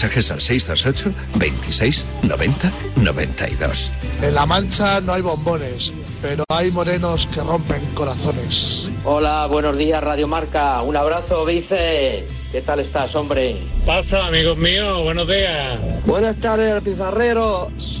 Mensajes al 628 26 90 92. En La Mancha no hay bombones, pero hay morenos que rompen corazones. Hola, buenos días Radio Marca. Un abrazo, Vice. ¿Qué tal estás, hombre? Pasa, amigos míos. Buenos días. Buenas tardes, pizarreros.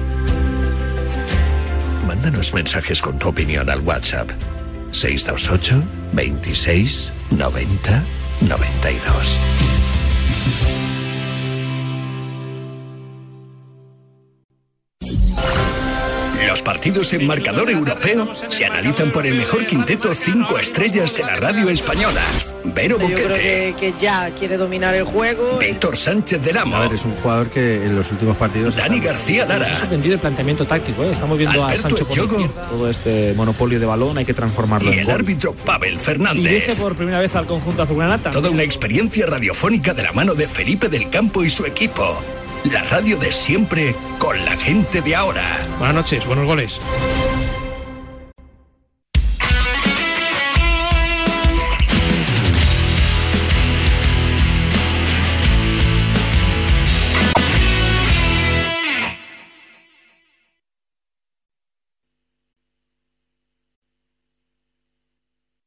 Mándanos mensajes con tu opinión al WhatsApp 628 26 90 92. Los partidos en marcador europeo se analizan por el mejor quinteto cinco estrellas de la radio española. Vero Boquete. que, ya quiere dominar el juego. Víctor Sánchez del Amo. Es un jugador que en los últimos partidos. Dani García Lara. Se ha sorprendido el planteamiento táctico, ¿eh? Estamos viendo a Sancho por Todo este monopolio de balón hay que transformarlo y el árbitro Pavel Fernández. Dirige por primera vez al conjunto azulgranata. Toda una experiencia radiofónica de la mano de Felipe del Campo y su equipo. La radio de siempre con la gente de ahora. Buenas noches, buenos goles.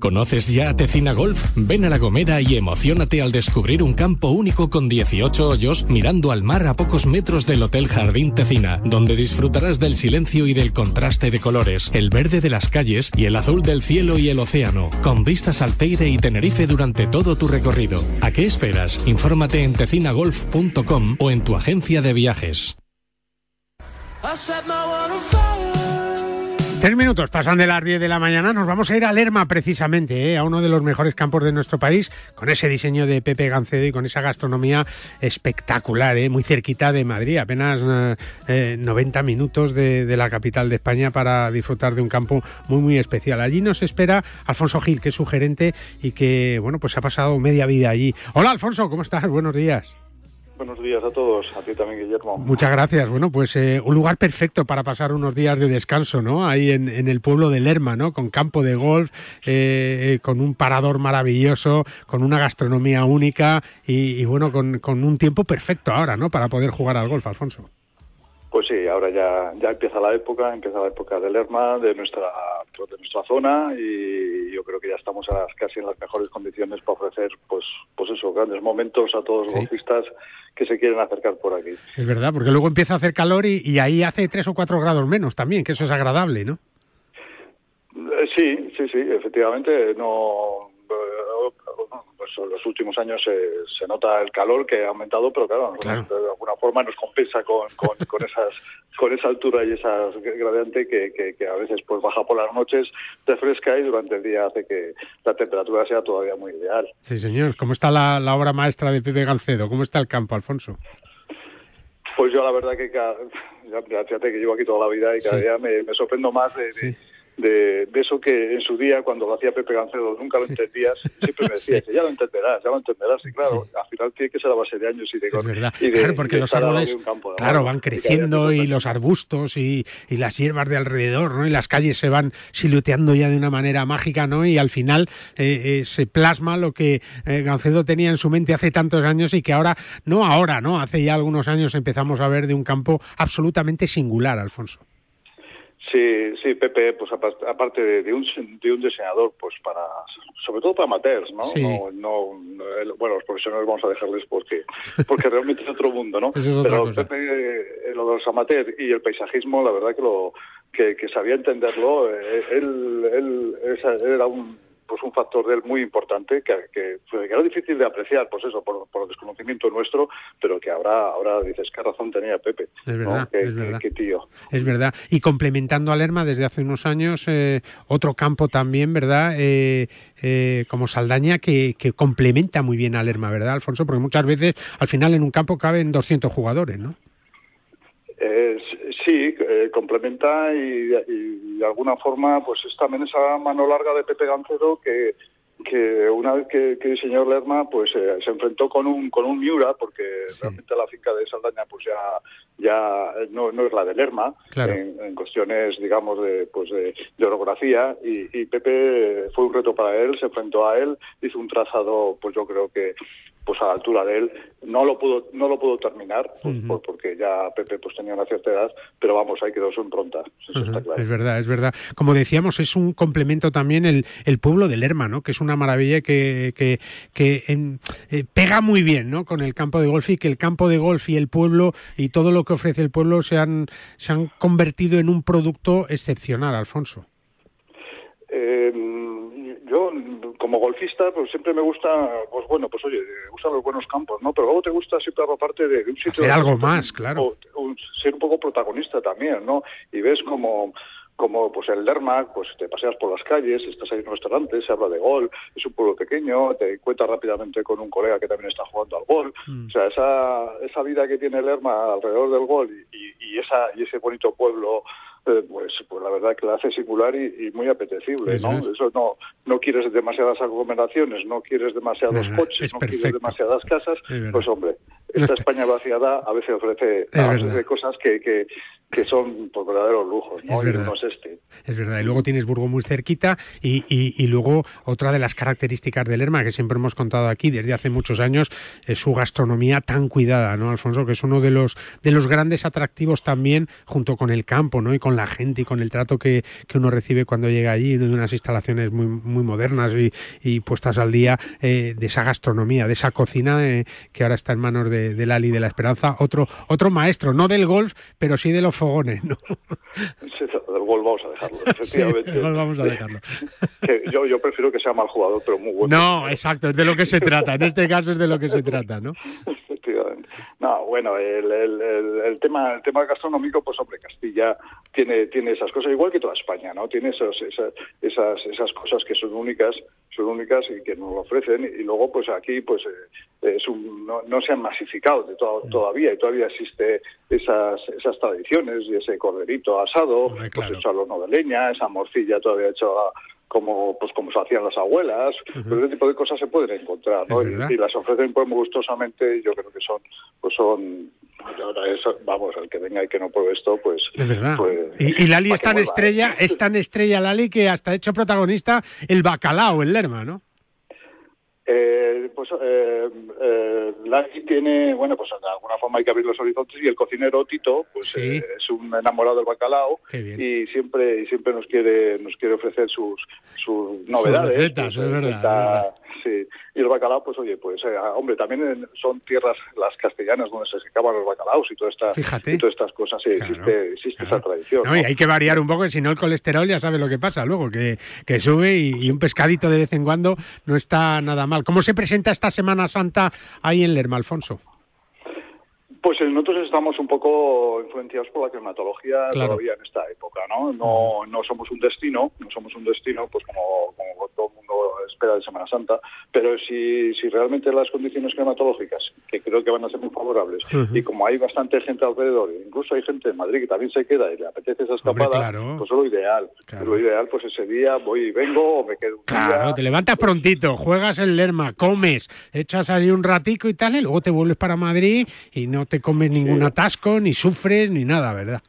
¿Conoces ya Tecina Golf? Ven a La Gomera y emocionate al descubrir un campo único con 18 hoyos mirando al mar a pocos metros del Hotel Jardín Tecina, donde disfrutarás del silencio y del contraste de colores, el verde de las calles y el azul del cielo y el océano, con vistas al Teide y Tenerife durante todo tu recorrido. ¿A qué esperas? Infórmate en tecinagolf.com o en tu agencia de viajes. Tres minutos pasan de las 10 de la mañana. Nos vamos a ir a Lerma precisamente, ¿eh? a uno de los mejores campos de nuestro país, con ese diseño de Pepe Gancedo y con esa gastronomía espectacular, ¿eh? muy cerquita de Madrid, apenas eh, 90 minutos de, de, la capital de España para disfrutar de un campo muy muy especial. Allí nos espera Alfonso Gil, que es su gerente y que bueno pues ha pasado media vida allí. Hola Alfonso, ¿cómo estás? Buenos días. Buenos días a todos, a ti también, Guillermo. Muchas gracias. Bueno, pues eh, un lugar perfecto para pasar unos días de descanso, ¿no? Ahí en, el pueblo de Lerma, ¿no? Con campo de golf, eh, con un parador maravilloso, con una gastronomía única y, bueno, con, un tiempo perfecto ahora, ¿no? Para poder jugar al golf, Alfonso. Pues sí, ahora ya, ya empieza la época, empieza la época del Lerma, de nuestra, de nuestra zona y yo creo que ya estamos a, casi en las mejores condiciones para ofrecer, pues, pues eso, grandes momentos a todos los sí. golfistas que se quieren acercar por aquí. Es verdad, porque luego empieza a hacer calor y, y ahí hace tres o cuatro grados menos también, que eso es agradable, ¿no? Eh, sí, sí, sí, efectivamente, no pues los últimos años se nota el calor que ha aumentado, pero claro, de alguna forma nos compensa con, con, con, esas con esa altura y esa gradiente que, que, a veces pues baja por las noches, refresca y durante el día hace que la temperatura sea todavía muy ideal. Sí, señor. ¿Cómo está la, la obra maestra de Pepe Galcedo? ¿Cómo está el campo, Alfonso? Pues yo la verdad que cada, ya, fíjate que llevo aquí toda la vida y cada día me, sorprendo más de, de, de, eso que en su día, cuando lo hacía Pepe Gancedo, nunca lo entendías, siempre me decía, ya lo entenderás, ya lo entenderás. Y claro, al final tiene que ser a base de años y de... Es verdad. claro, porque los árboles, claro, van creciendo y, los arbustos y, y, las hierbas de alrededor, ¿no? Y las calles se van siluteando ya de una manera mágica, ¿no? Y al final eh, eh, se plasma lo que eh, Gancedo tenía en su mente hace tantos años y que ahora, no ahora, ¿no? Hace ya algunos años empezamos a ver de un campo absolutamente singular, Alfonso. Sí, sí, Pepe, pues aparte de, un, de un diseñador, pues para, sobre todo para amateurs, ¿no? No, no, bueno, los profesionales vamos a dejarles porque, porque realmente es otro mundo, ¿no? Pero Pepe, eh, lo de los amateurs y el paisajismo, la verdad que lo, que, que sabía entenderlo, eh, él, él, él era un pues un factor de él muy importante que, que, era difícil de apreciar, pues eso, por, por, el desconocimiento nuestro, pero que ahora, ahora dices qué razón tenía Pepe. Es verdad, es verdad. Qué, tío. Es verdad. Y complementando a Lerma desde hace unos años, eh, otro campo también, ¿verdad? Eh, eh, como Saldaña que, que, complementa muy bien a Lerma, ¿verdad, Alfonso? Porque muchas veces al final en un campo caben 200 jugadores, ¿no? Sí, eh, complementa y, de alguna forma pues es también esa mano larga de Pepe Gancedo que, que una vez que, que diseñó Lerma pues eh, se enfrentó con un con un Miura porque realmente la finca de Saldaña pues ya ya no, no es la de Lerma en, cuestiones digamos de pues de, orografía y, y, Pepe fue un reto para él se enfrentó a él hizo un trazado pues yo creo que pues a la altura de él. No lo pudo, no lo pudo terminar, pues, porque ya Pepe pues tenía una cierta edad, pero vamos, ahí quedó su impronta. Es verdad, es verdad. Como decíamos, es un complemento también el, el pueblo de Lerma, ¿no? que es una maravilla que, que, que eh, pega muy bien ¿no? con el campo de golf y que el campo de golf y el pueblo y todo lo que ofrece el pueblo se han, se han convertido en un producto excepcional, Alfonso. Eh, yo como golfista pues siempre me gusta pues bueno pues oye gustan los buenos campos no pero luego te gusta siempre aparte de, de un sitio hacer algo más claro ser un poco protagonista también no y ves como como pues el Lerma, pues te paseas por las calles, estás ahí en un restaurante, se habla de gol, es un pueblo pequeño, te encuentras rápidamente con un colega que también está jugando al gol. Mm. O sea, esa, esa vida que tiene el Lerma alrededor del gol y, y, esa, y ese bonito pueblo eh, pues, pues la verdad que la hace singular y, muy apetecible, ¿no? Eso no, no quieres demasiadas aglomeraciones, no quieres demasiados coches, no quieres demasiadas casas, pues hombre, esta España vaciada a veces ofrece, cosas que, que, que son por verdaderos lujos, ¿no? Es verdad. es este. Es verdad, y luego tienes Burgo muy cerquita y, y, y, luego otra de las características del Lerma que siempre hemos contado aquí desde hace muchos años es su gastronomía tan cuidada, ¿no, Alfonso? Que es uno de los, de los grandes atractivos también junto con el campo, ¿no? Y con la gente y con el trato que, que uno recibe cuando llega allí, de unas instalaciones muy, muy modernas y, y puestas al día eh, de esa gastronomía, de esa cocina eh, que ahora está en manos de, de Lali de la Esperanza, otro, otro maestro, no del golf, pero sí de los fogones, ¿no? Sí, del golf vamos a dejarlo, efectivamente. Sí, a dejarlo. yo, yo prefiero que sea mal jugador, pero muy bueno. No, exacto, es de lo que se trata, en este caso es de lo que se trata, ¿no? No, bueno, el, el, el, tema el tema gastronómico, pues hombre, Castilla tiene tiene esas cosas igual que toda España, ¿no? Tiene esos, esas, esas esas cosas que son únicas, son únicas y que nos lo ofrecen. Y luego pues aquí pues eh, es un, no, no, se han masificado de todavía y todavía existe esas esas tradiciones y ese corderito asado, pues hecho al horno de leña, esa morcilla todavía hecho a como pues como se hacían las abuelas, uh ese tipo de cosas se pueden encontrar, ¿no? Y, las ofrecen pues muy gustosamente y yo creo que son pues son vamos, el que venga y que no pruebe esto, pues... Es verdad. Pues, y, Lali es tan estrella, es tan estrella Lali que hasta ha hecho protagonista el bacalao, el Lerma, ¿no? Eh, pues eh, eh, tiene, bueno, pues de alguna forma hay que abrir los horizontes y el cocinero Tito, pues eh, es un enamorado del bacalao y siempre y siempre nos quiere nos quiere ofrecer sus sus novedades. Sus recetas, es verdad, Sí, y el bacalao, pues oye, pues eh, hombre, también son tierras las castellanas donde se secaban los bacalaos y, toda esta, y todas estas cosas, sí, existe, existe esa tradición. No, y hay que variar un poco, si no el colesterol ya sabe lo que pasa luego, que, que sube y, un pescadito de vez en cuando no está nada mal. ¿Cómo se presenta esta Semana Santa ahí en Lerma, Alfonso? Pues nosotros estamos un poco influenciados por la climatología todavía en esta época, ¿no? No, no somos un destino, no somos un destino, pues como, como todo el mundo espera de Semana Santa, pero si, si realmente las condiciones climatológicas, que creo que van a ser muy favorables, y como hay bastante gente alrededor, incluso hay gente en Madrid que también se queda y le apetece esa escapada, pues es lo ideal. Lo ideal, pues ese día voy y vengo o me quedo un Claro, te levantas prontito, juegas en Lerma, comes, echas ahí un ratico y tal, y luego te vuelves para Madrid y no te comes ningún atasco, ni sufres, ni nada, ¿verdad?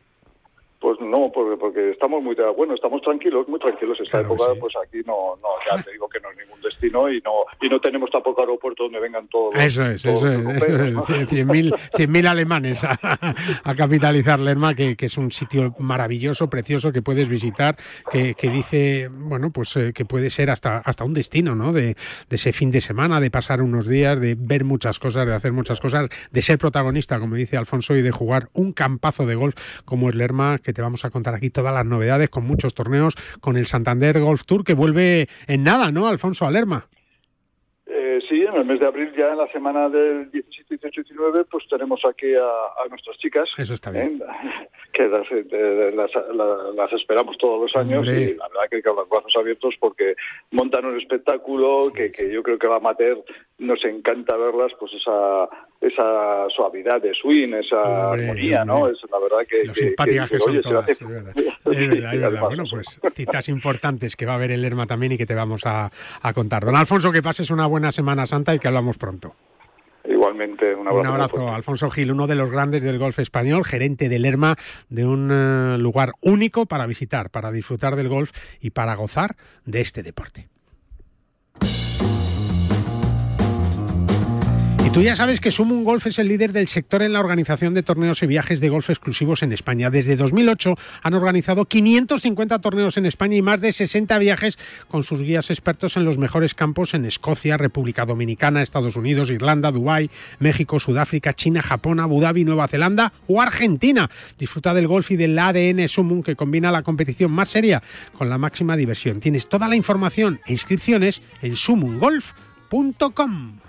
Pues no, porque, porque estamos muy bueno, estamos tranquilos, muy tranquilos. Esta época, pues aquí no, no, ya te digo que no es ningún destino y no y no tenemos tampoco aeropuerto donde vengan todos. Eso es, eso es. Cien mil alemanes a, capitalizar Lerma, que, que, es un sitio maravilloso, precioso que puedes visitar, que, que dice, bueno, pues eh, que puede ser hasta hasta un destino, ¿no? De, de ese fin de semana, de pasar unos días, de ver muchas cosas, de hacer muchas cosas, de ser protagonista, como dice Alfonso, y de jugar un campazo de golf como es Lerma que te vamos a contar aquí todas las novedades con muchos torneos, con el Santander Golf Tour que vuelve en nada, ¿no, Alfonso Alerma? Eh, sí, en el mes de abril, ya en la semana del 17, 18 y 19, pues tenemos aquí a, nuestras chicas. Eso está bien. ¿eh? Que eh, las, esperamos todos los años y la verdad que con los brazos abiertos porque montan un espectáculo que, que yo creo que la amateur nos encanta verlas, pues esa esa suavidad de swing, esa armonía, ¿no? Es la verdad que... Lo simpáticas que, son todas, es verdad. Es verdad, Bueno, pues citas importantes que va a haber el Lerma también y que te vamos a, contar. Don Alfonso, que pases una buena Semana Santa y que hablamos pronto. Igualmente, un abrazo. Un abrazo, Alfonso Gil, uno de los grandes del golf español, gerente del Lerma, de un eh, lugar único para visitar, para disfrutar del golf y para gozar de este deporte. Tú ya sabes que Sumun Golf es el líder del sector en la organización de torneos y viajes de golf exclusivos en España. Desde 2008 han organizado 550 torneos en España y más de 60 viajes con sus guías expertos en los mejores campos en Escocia, República Dominicana, Estados Unidos, Irlanda, Dubái, México, Sudáfrica, China, Japón, Abu Dhabi, Nueva Zelanda o Argentina. Disfruta del golf y del ADN Sumun que combina la competición más seria con la máxima diversión. Tienes toda la información e inscripciones en sumungolf.com.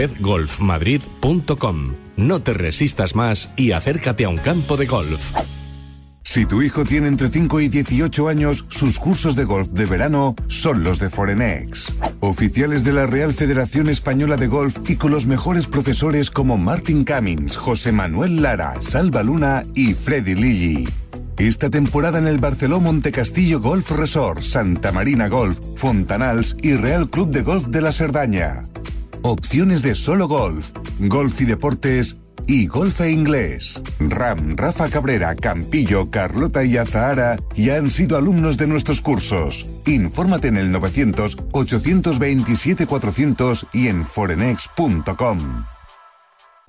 fedgolfmadrid.com. No te resistas más y acércate a un campo de golf. Si tu hijo tiene entre 5 y 18 años, sus cursos de golf de verano son los de Forenex. Oficiales de la Real Federación Española de Golf y con los mejores profesores como Martin Cummings, José Manuel Lara, Salva Luna y Freddy Lilly. Esta temporada en el Barceló Montecastillo Golf Resort, Santa Marina Golf, Fontanals y Real Club de Golf de la Cerdaña. Opciones de solo golf, golf y deportes y golf e inglés. Ram, Rafa Cabrera, Campillo, Carlota y Azahara ya han sido alumnos de nuestros cursos. Infórmate en el 900 827 400 y en forenex.com.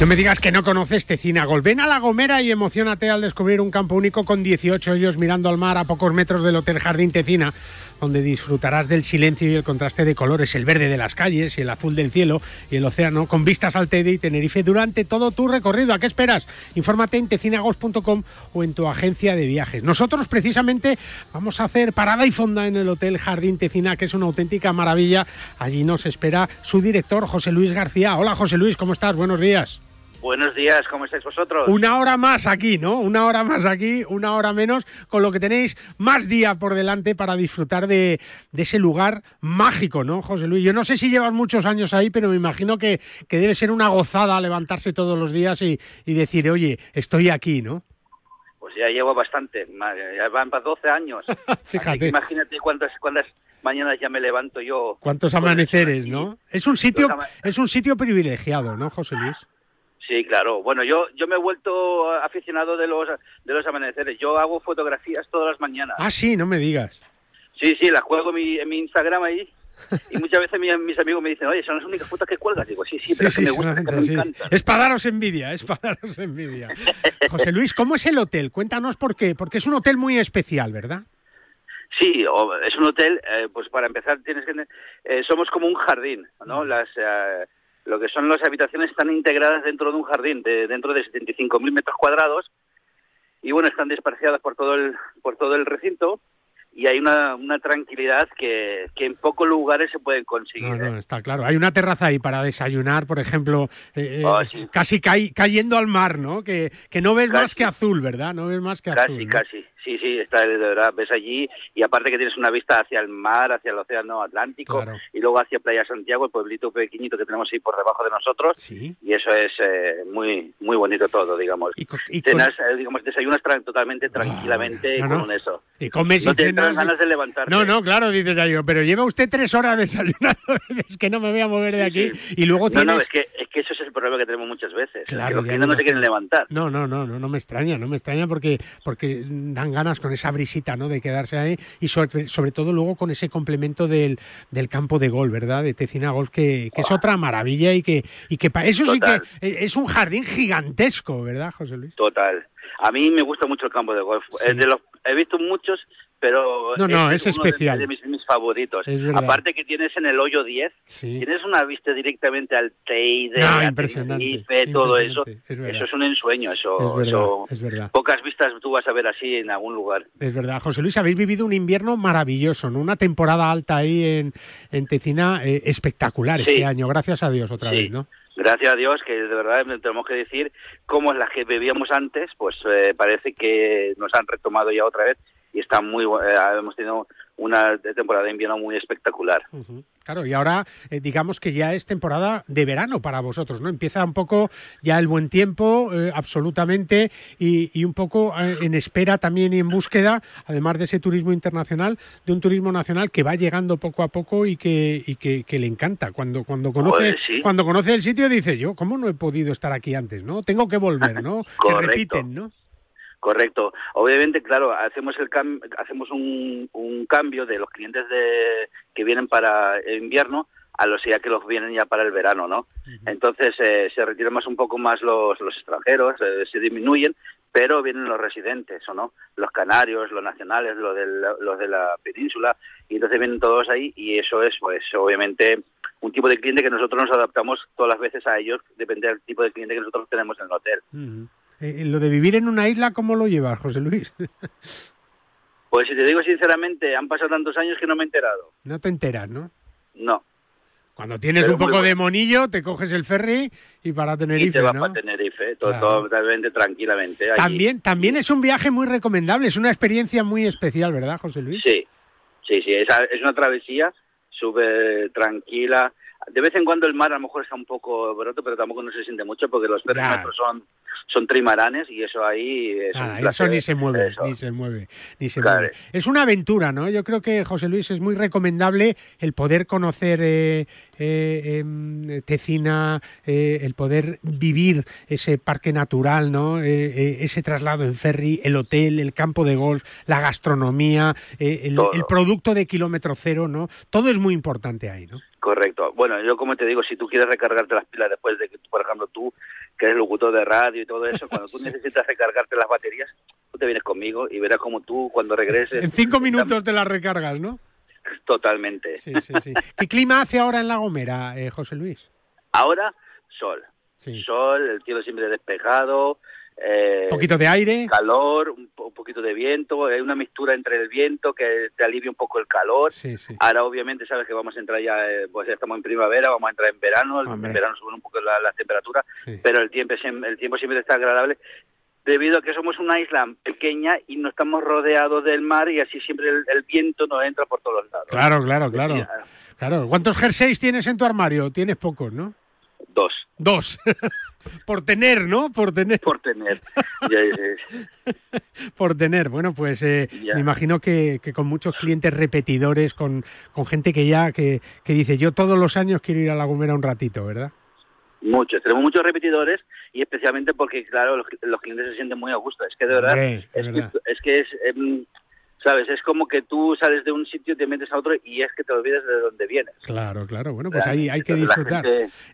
No me digas que no conoces Tecina Gol. Ven a La Gomera y emocionate al descubrir un campo único con 18 ellos mirando al mar a pocos metros del Hotel Jardín Tecina, donde disfrutarás del silencio y el contraste de colores, el verde de las calles y el azul del cielo y el océano, con vistas al Tede y Tenerife durante todo tu recorrido. ¿A qué esperas? Infórmate en tecinagolf.com o en tu agencia de viajes. Nosotros precisamente vamos a hacer parada y fonda en el Hotel Jardín Tecina, que es una auténtica maravilla. Allí nos espera su director, José Luis García. Hola José Luis, ¿cómo estás? Buenos días. Buenos días, ¿cómo estáis vosotros? Una hora más aquí, ¿no? Una hora más aquí, una hora menos, con lo que tenéis más día por delante para disfrutar de, ese lugar mágico, ¿no, José Luis? Yo no sé si llevas muchos años ahí, pero me imagino que, debe ser una gozada levantarse todos los días y, decir, oye, estoy aquí, ¿no? Pues ya llevo bastante, ya van para 12 años. Fíjate. Imagínate cuántas, cuántas mañanas ya me levanto yo. Cuántos amaneceres, ¿no? Es un sitio, es un sitio privilegiado, ¿no, José Luis? Sí, claro. Bueno, yo yo me he vuelto aficionado de los de los amaneceres. Yo hago fotografías todas las mañanas. Ah, sí, no me digas. Sí, sí, las juego en mi, Instagram ahí. Y muchas veces mis, amigos me dicen, oye, son las únicas fotos que cuelgas. Digo, sí, sí, pero es que me gusta, me. Es para daros envidia, es para daros envidia. José Luis, ¿cómo es el hotel? Cuéntanos por qué. Porque es un hotel muy especial, ¿verdad? Sí, es un hotel, eh, pues para empezar tienes que... Eh, somos como un jardín, ¿no? Las... Eh, lo que son las habitaciones están integradas dentro de un jardín, de, dentro de 75.000 metros cuadrados, y bueno, están desparciadas por todo el, por todo el recinto, y hay una, una tranquilidad que, que, en pocos lugares se pueden conseguir. No, no, ¿eh? está claro. Hay una terraza ahí para desayunar, por ejemplo, eh, eh, oh, casi cayendo al mar, ¿no? Que, que no ves más que azul, ¿verdad? No ves más que azul. Casi, casi. Sí, sí, está de verdad, ves allí y aparte que tienes una vista hacia el mar, hacia el océano Atlántico y luego hacia Playa Santiago, el pueblito pequeñito que tenemos ahí por debajo de nosotros y eso es eh, muy muy bonito todo, digamos. Y, eh, digamos, desayunas totalmente ah, tranquilamente con eso. Y comes no y ganas de levantarte. No, no, claro, dices yo, pero lleva usted tres horas desayunando, es que no me voy a mover de aquí y luego tienes... No, no, es que, es que eso es el problema que tenemos muchas veces, claro, que los no se quieren levantar. No, no, no, no, no me extraña, no me extraña porque, porque dan ganas con esa brisita, ¿no? De quedarse ahí y sobre, sobre todo luego con ese complemento del, del, campo de gol, ¿verdad? De Tecina Golf, que, que es otra maravilla y que, y que para eso sí que es un jardín gigantesco, ¿verdad, José Luis? Total. A mí me gusta mucho el campo de golf. De los, he visto muchos, pero no, no, es, especial. De, mis, favoritos. Aparte que tienes en el hoyo 10, tienes una vista directamente al Teide, no, impresionante, todo eso. eso es un ensueño, eso, es verdad, Pocas vistas tú vas a ver así en algún lugar. Es verdad, José Luis, habéis vivido un invierno maravilloso, ¿no? Una temporada alta ahí en, en Tecina eh, espectacular este año, gracias a Dios otra vez, ¿no? Gracias a Dios, que de verdad tenemos que decir cómo es la que vivíamos antes, pues eh, parece que nos han retomado ya otra vez y está muy eh, hemos tenido una temporada de invierno muy espectacular. Claro, y ahora eh, digamos que ya es temporada de verano para vosotros, ¿no? Empieza un poco ya el buen tiempo, eh, absolutamente, y, un poco eh, en espera también y en búsqueda, además de ese turismo internacional, de un turismo nacional que va llegando poco a poco y que, y que, le encanta. Cuando, cuando, conoce, cuando conoce el sitio dice, yo, ¿cómo no he podido estar aquí antes, no? Tengo que volver, ¿no? que repiten, ¿no? Correcto. Obviamente, claro, hacemos el hacemos un, un, cambio de los clientes de, que vienen para el invierno a los ya que los vienen ya para el verano, ¿no? Entonces eh, se retiran más un poco más los, los extranjeros, eh, se disminuyen, pero vienen los residentes, ¿o no? Los canarios, los nacionales, los, del, los de la península, y entonces vienen todos ahí y eso es, pues, obviamente un tipo de cliente que nosotros nos adaptamos todas las veces a ellos, depende del tipo de cliente que nosotros tenemos en el hotel. Eh, lo de vivir en una isla, ¿cómo lo llevas, José Luis? pues si te digo sinceramente, han pasado tantos años que no me he enterado. No te enteras, ¿no? No. Cuando tienes un poco de monillo, te coges el ferry y para Tenerife, y te vas ¿no? para Tenerife, todo, totalmente tranquilamente. También, también es un viaje muy recomendable, es una experiencia muy especial, ¿verdad, José Luis? Sí, sí, sí, es, es una travesía súper tranquila, de vez en cuando el mar a lo mejor está un poco broto, pero tampoco no se siente mucho porque los perros son, son trimaranes y eso ahí es ah, Eso ni se mueve, ni se mueve, ni se mueve. Es una aventura, ¿no? Yo creo que, José Luis, es muy recomendable el poder conocer eh, eh, em, Tecina, eh, el poder vivir ese parque natural, ¿no? ese traslado en ferry, el hotel, el campo de golf, la gastronomía, el, el producto de kilómetro cero, ¿no? Todo es muy importante ahí, ¿no? Correcto. Bueno, yo como te digo, si tú quieres recargarte las pilas después de que, por ejemplo, tú, que eres locutor de radio y todo eso, cuando tú necesitas recargarte las baterías, tú te vienes conmigo y verás como tú, cuando regreses... En cinco minutos te las recargas, ¿no? Totalmente. Sí, sí, sí. ¿Qué clima hace ahora en La Gomera, eh, José Luis? Ahora, sol. Sol, el cielo siempre despejado, eh, un poquito de aire. Calor, un, poquito de viento, hay una mixtura entre el viento que te alivia un poco el calor. Ahora obviamente sabes que vamos a entrar ya, eh, pues ya estamos en primavera, vamos a entrar en verano, en verano suben un poco las la temperaturas, pero el tiempo, el tiempo siempre está agradable debido a que somos una isla pequeña y no estamos rodeados del mar y así siempre el, viento nos entra por todos lados. Claro, claro, claro. Claro. ¿Cuántos jerseys tienes en tu armario? Tienes pocos, ¿no? Dos. Dos. Por tener, ¿no? Por tener. Por tener. Por tener. Bueno, pues eh, me imagino que, con muchos clientes repetidores, con, con gente que ya que, que, dice, yo todos los años quiero ir a La Gomera un ratito, ¿verdad? Muchos. Tenemos muchos repetidores y especialmente porque, claro, los, clientes se sienten muy a gusto. Es que de verdad, es, Que, es, que es em, ¿sabes? Es como que tú sales de un sitio, te metes a otro y es que te olvides de dónde vienes. Claro, claro. Bueno, pues ahí hay que disfrutar.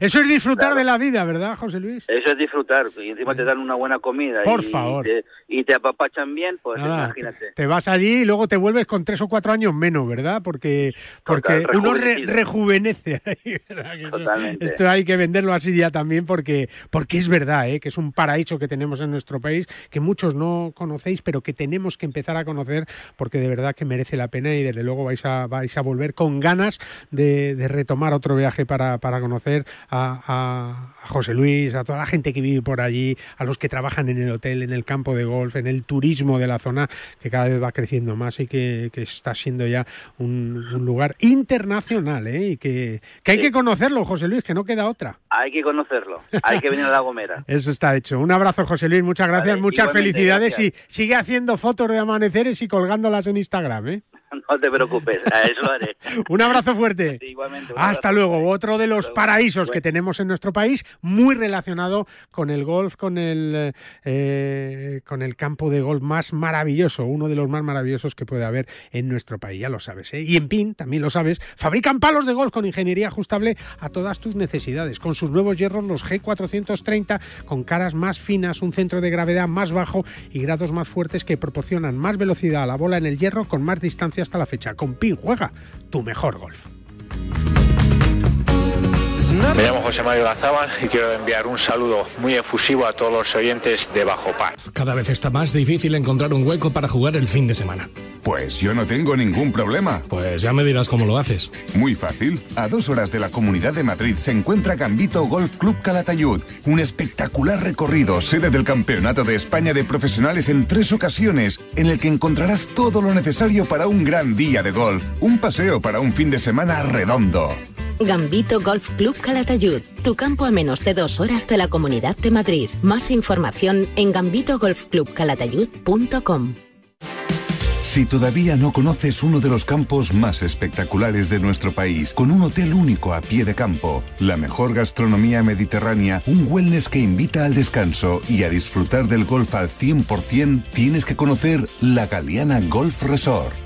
Eso es disfrutar de la vida, ¿verdad, José Luis? Eso es disfrutar. Y encima te dan una buena comida. Por favor. y te apapachan bien, pues imagínate. Te vas allí y luego te vuelves con tres o cuatro años menos, ¿verdad? Porque, porque uno rejuvenece. Totalmente. esto hay que venderlo así ya también porque, porque es verdad, ¿eh? que es un paraíso que tenemos en nuestro país, que muchos no conocéis, pero que tenemos que empezar a conocer porque de verdad que merece la pena y desde luego vais a, vais a volver con ganas de, retomar otro viaje para, conocer a, José Luis, a toda la gente que vive por allí, a los que trabajan en el hotel, en el campo de golf, en el turismo de la zona, que cada vez va creciendo más y que, está siendo ya un, lugar internacional ¿eh? y que, hay que conocerlo, José Luis, que no queda otra. Hay que conocerlo, hay que venir a La Gomera. Eso está hecho. Un abrazo, José Luis, muchas gracias, muchas felicidades y sigue haciendo fotos de amaneceres y colgando en Instagram, ¿eh? No te preocupes, a eso lo haré. un abrazo fuerte. igualmente. Hasta luego. Otro de los paraísos que tenemos en nuestro país, muy relacionado con el golf, con el, eh, con el campo de golf más maravilloso, uno de los más maravillosos que puede haber en nuestro país, ya lo sabes. ¿eh? Y en PIN, también lo sabes, fabrican palos de golf con ingeniería ajustable a todas tus necesidades, con sus nuevos hierros, los G430, con caras más finas, un centro de gravedad más bajo y grados más fuertes que proporcionan más velocidad a la bola en el hierro con más distancia hasta la fecha. Con PIN juega tu mejor golf. Me llamo José Mario Lazábal y quiero enviar un saludo muy efusivo a todos los oyentes de Bajo Par. Cada vez está más difícil encontrar un hueco para jugar el fin de semana. Pues yo no tengo ningún problema. Pues ya me dirás cómo lo haces. Muy fácil. A dos horas de la Comunidad de Madrid se encuentra Gambito Golf Club Calatayud. Un espectacular recorrido, sede del Campeonato de España de Profesionales en tres ocasiones, en el que encontrarás todo lo necesario para un gran día de golf. Un paseo para un fin de semana redondo. Gambito Golf Club Calatayud, tu campo a menos de dos horas de la Comunidad de Madrid. Más información en gambitogolfclubcalatayud.com. Si todavía no conoces uno de los campos más espectaculares de nuestro país, con un hotel único a pie de campo, la mejor gastronomía mediterránea, un wellness que invita al descanso y a disfrutar del golf al 100%, tienes que conocer la Galeana Golf Resort.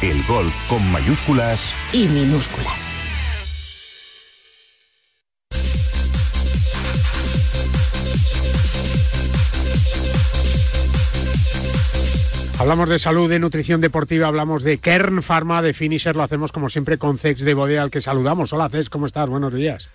El golf con mayúsculas y minúsculas. Hablamos de salud, de nutrición deportiva, hablamos de Kern Pharma, de Finisher, lo hacemos como siempre con Cex de Bodea, al que saludamos. Hola Cex, ¿cómo estás? Buenos días.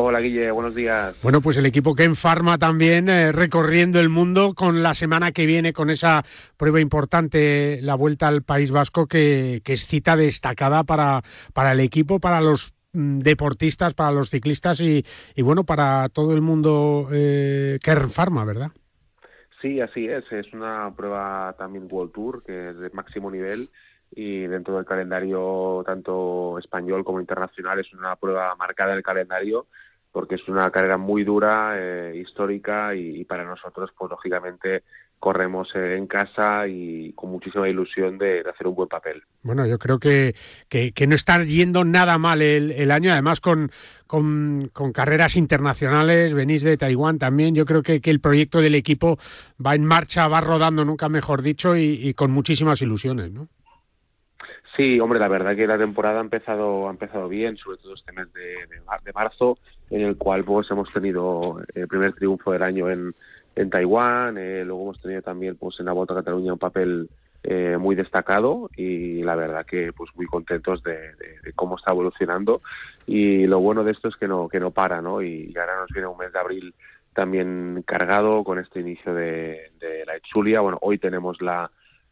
Hola Guille, buenos días. Bueno, pues el equipo Ken Pharma también eh, recorriendo el mundo con la semana que viene, con esa prueba importante, la vuelta al País Vasco, que, que es cita destacada para, para el equipo, para los mm, deportistas, para los ciclistas y, y bueno, para todo el mundo eh, Kern Pharma, ¿verdad? Sí, así es. Es una prueba también World Tour, que es de máximo nivel y dentro del calendario tanto español como internacional es una prueba marcada en el calendario porque es una carrera muy dura, eh, histórica y, para nosotros, pues lógicamente corremos en casa y con muchísima ilusión de, hacer un buen papel. Bueno, yo creo que, que, no está yendo nada mal el, año, además con, con, carreras internacionales, venís de Taiwán también, yo creo que, que, el proyecto del equipo va en marcha, va rodando, nunca mejor dicho, y con muchísimas ilusiones, ¿no? Sí, hombre, la verdad que la temporada ha empezado, ha empezado bien, sobre todo este mes de, de, marzo, en el cual pues hemos tenido el primer triunfo del año en, en Taiwán, eh, luego hemos tenido también pues en la Volta a Cataluña un papel eh, muy destacado y la verdad que pues muy contentos de, cómo está evolucionando y lo bueno de esto es que no que no para, ¿no? Y, ahora nos viene un mes de abril también cargado con este inicio de, de la Etzulia. Bueno, hoy tenemos la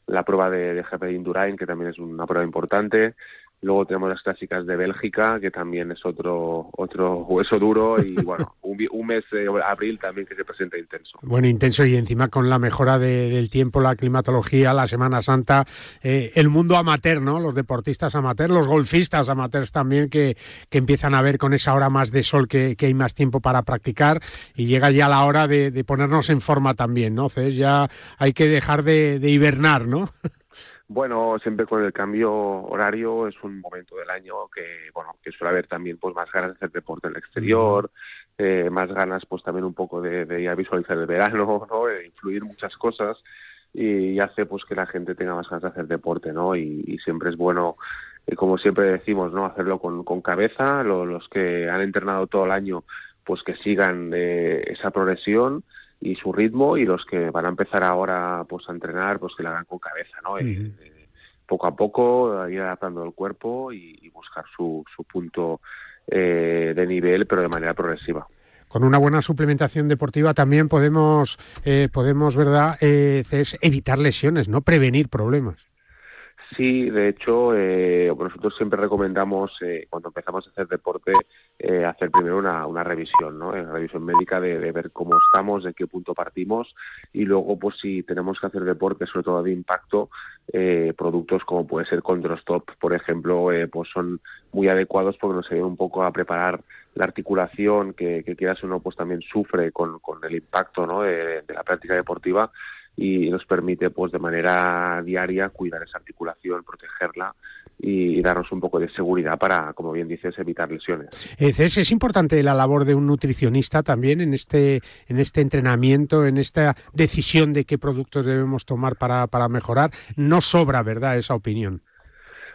la prueba de, de GP Indurain, que también es una prueba importante. Luego tenemos las clásicas de Bélgica, que también es otro otro hueso duro y bueno, un, mes de abril también que se presenta intenso. Bueno, intenso y encima con la mejora del tiempo, la climatología, la Semana Santa, eh, el mundo amateur, ¿no? Los deportistas amateur, los golfistas amateurs también que, que empiezan a ver con esa hora más de sol que, hay más tiempo para practicar y llega ya la hora de, ponernos en forma también, ¿no? Cés? Ya hay que dejar de, de hibernar, ¿no? Bueno, siempre con el cambio horario es un momento del año que, bueno, que suele haber también pues más ganas de hacer deporte en el exterior, eh, más ganas pues también un poco de, de, visualizar el verano, ¿no? De influir muchas cosas y, hace pues que la gente tenga más ganas de hacer deporte, ¿no? Y, siempre es bueno, eh, como siempre decimos, ¿no? Hacerlo con, con cabeza, los que han entrenado todo el año pues que sigan eh, esa progresión y su ritmo y los que van a empezar ahora pues a entrenar pues que lo hagan con cabeza no eh, eh, poco a poco ir adaptando el cuerpo y, buscar su, su punto eh, de nivel pero de manera progresiva. Con una buena suplementación deportiva también podemos podemos verdad evitar lesiones no prevenir problemas Sí, de hecho, eh, nosotros siempre recomendamos, eh, cuando empezamos a hacer deporte, eh, hacer primero una, una revisión, ¿no? Una revisión médica de, de, ver cómo estamos, de qué punto partimos y luego, pues si tenemos que hacer deporte, sobre todo de impacto, eh, productos como puede ser Condrostop, por ejemplo, eh, pues son muy adecuados porque nos ayudan un poco a preparar la articulación que, que quieras o no, pues también sufre con, con el impacto ¿no? de, de la práctica deportiva y nos permite pues de manera diaria cuidar esa articulación, protegerla y, darnos un poco de seguridad para, como bien dices, evitar lesiones. Eh, es importante la labor de un nutricionista también en este, en este entrenamiento, en esta decisión de qué productos debemos tomar para, para mejorar. No sobra, ¿verdad?, esa opinión.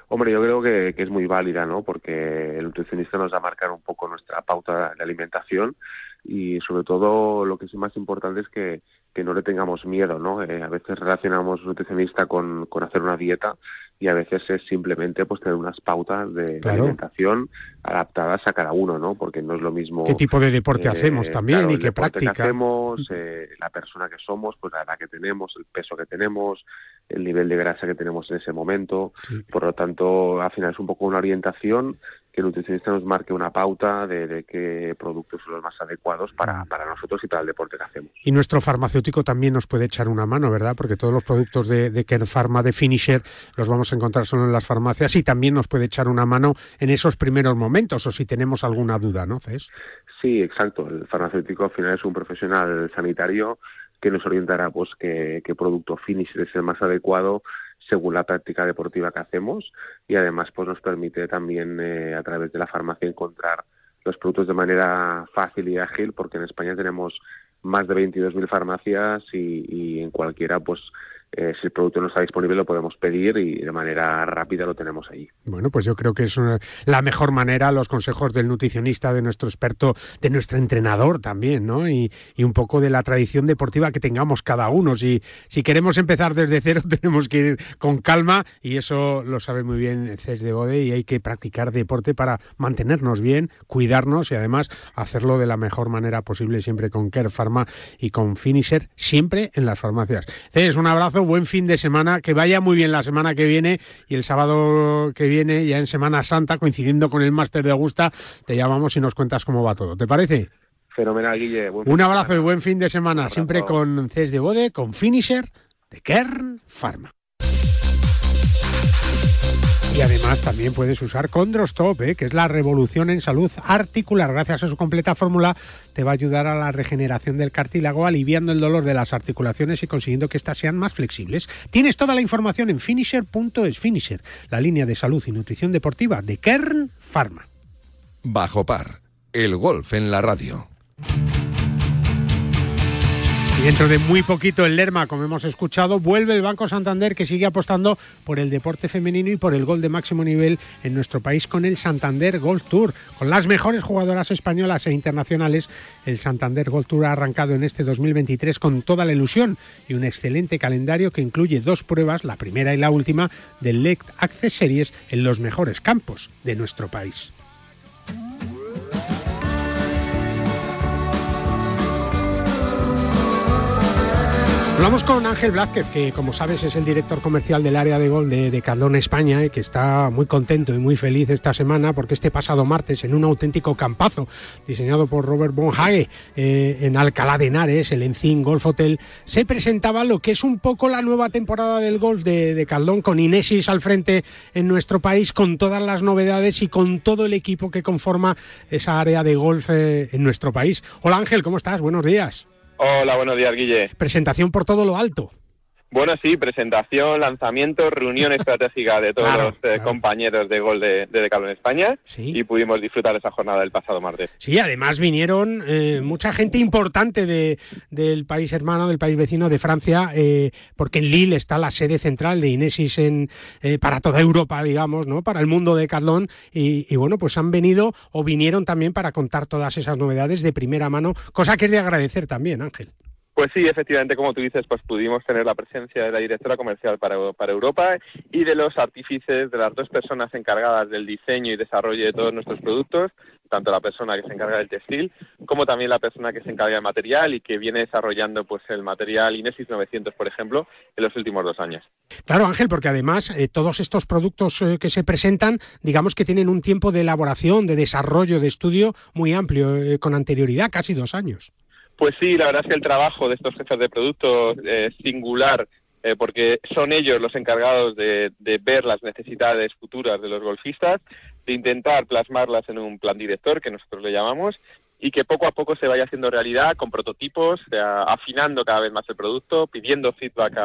Hombre, yo creo que, que, es muy válida, ¿no? Porque el nutricionista nos va a marcar un poco nuestra pauta de alimentación y sobre todo lo que es más importante es que, que no le tengamos miedo, ¿no? Eh, a veces relacionamos nutricionista con, con hacer una dieta y a veces es simplemente pues tener unas pautas de, alimentación adaptadas a cada uno, ¿no? Porque no es lo mismo... ¿Qué tipo de deporte eh, hacemos también y qué práctica? Que hacemos, eh, la persona que somos, pues la edad que tenemos, el peso que tenemos, el nivel de grasa que tenemos en ese momento. Por lo tanto, al final es un poco una orientación que el nutricionista nos marque una pauta de, qué productos son los más adecuados para, para, nosotros y para el deporte que hacemos. Y nuestro farmacéutico también nos puede echar una mano, ¿verdad? Porque todos los productos de, de Pharma, de Finisher, los vamos a encontrar solo en las farmacias y también nos puede echar una mano en esos primeros momentos o si tenemos alguna duda, ¿no, Cés? Sí, exacto. El farmacéutico al final es un profesional sanitario que nos orientará pues qué, qué producto Finisher es el más adecuado según la práctica deportiva que hacemos y además pues nos permite también eh, a través de la farmacia encontrar los productos de manera fácil y ágil porque en España tenemos más de 22.000 farmacias y, y en cualquiera pues eh, si el producto no está disponible lo podemos pedir y de manera rápida lo tenemos ahí. Bueno, pues yo creo que es la mejor manera, los consejos del nutricionista, de nuestro experto, de nuestro entrenador también, ¿no? Y, un poco de la tradición deportiva que tengamos cada uno. Si, si queremos empezar desde cero tenemos que ir con calma y eso lo sabe muy bien Cés de Bode y hay que practicar deporte para mantenernos bien, cuidarnos y además hacerlo de la mejor manera posible siempre con Care Pharma y con Finisher, siempre en las farmacias. Cés, un abrazo buen fin de semana, que vaya muy bien la semana que viene y el sábado que viene, ya en Semana Santa, coincidiendo con el Máster de Augusta, te llamamos y nos cuentas cómo va todo. ¿Te parece? Fenomenal, Guille. Un abrazo y buen fin de semana, siempre con CES de Bode, con Finisher de Kern Pharma. Y además también puedes usar Condrostop, ¿eh? que es la revolución en salud articular. Gracias a su completa fórmula te va a ayudar a la regeneración del cartílago, aliviando el dolor de las articulaciones y consiguiendo que éstas sean más flexibles. Tienes toda la información en finisher.es Finisher, la línea de salud y nutrición deportiva de Kern Pharma. Bajo par, el golf en la radio. Y dentro de muy poquito el Lerma, como hemos escuchado, vuelve el Banco Santander que sigue apostando por el deporte femenino y por el gol de máximo nivel en nuestro país con el Santander Golf Tour. Con las mejores jugadoras españolas e internacionales, el Santander Golf Tour ha arrancado en este 2023 con toda la ilusión y un excelente calendario que incluye dos pruebas, la primera y la última, del LECT Access Series en los mejores campos de nuestro país. Hablamos con Ángel Blázquez, que como sabes es el director comercial del área de gol de, de España, y que está muy contento y muy feliz esta semana porque este pasado martes, en un auténtico campazo diseñado por Robert Bonhage eh, en Alcalá de Henares, el Encín Golf Hotel, se presentaba lo que es un poco la nueva temporada del golf de, de Caldón, con Inesis al frente en nuestro país, con todas las novedades y con todo el equipo que conforma esa área de golf eh, en nuestro país. Hola Ángel, ¿cómo estás? Buenos días. Hola, buenos días, Guille. Presentación por todo lo alto. Bueno, sí, presentación, lanzamiento, reunión estratégica de todos los eh, compañeros de gol de, de Decalo en España y pudimos disfrutar esa jornada del pasado martes. Sí, además vinieron eh, mucha gente importante de, del país hermano, del país vecino de Francia, eh, porque en Lille está la sede central de Inesis en, para toda Europa, digamos, ¿no? para el mundo de Decathlon y, y bueno, pues han venido o vinieron también para contar todas esas novedades de primera mano, cosa que es de agradecer también, Ángel. Pues sí, efectivamente, como tú dices, pues pudimos tener la presencia de la directora comercial para, para Europa y de los artífices, de las dos personas encargadas del diseño y desarrollo de todos nuestros productos, tanto la persona que se encarga del textil como también la persona que se encarga del material y que viene desarrollando pues el material Inesis 900, por ejemplo, en los últimos dos años. Claro, Ángel, porque además eh, todos estos productos eh, que se presentan, digamos que tienen un tiempo de elaboración, de desarrollo, de estudio muy amplio, eh, con anterioridad, casi dos años. Pues sí, la verdad es que el trabajo de estos jefes de producto es singular eh, porque son ellos los encargados de, de, ver las necesidades futuras de los golfistas, de intentar plasmarlas en un plan director, que nosotros le llamamos, y que poco a poco se vaya haciendo realidad con prototipos, afinando cada vez más el producto, pidiendo feedback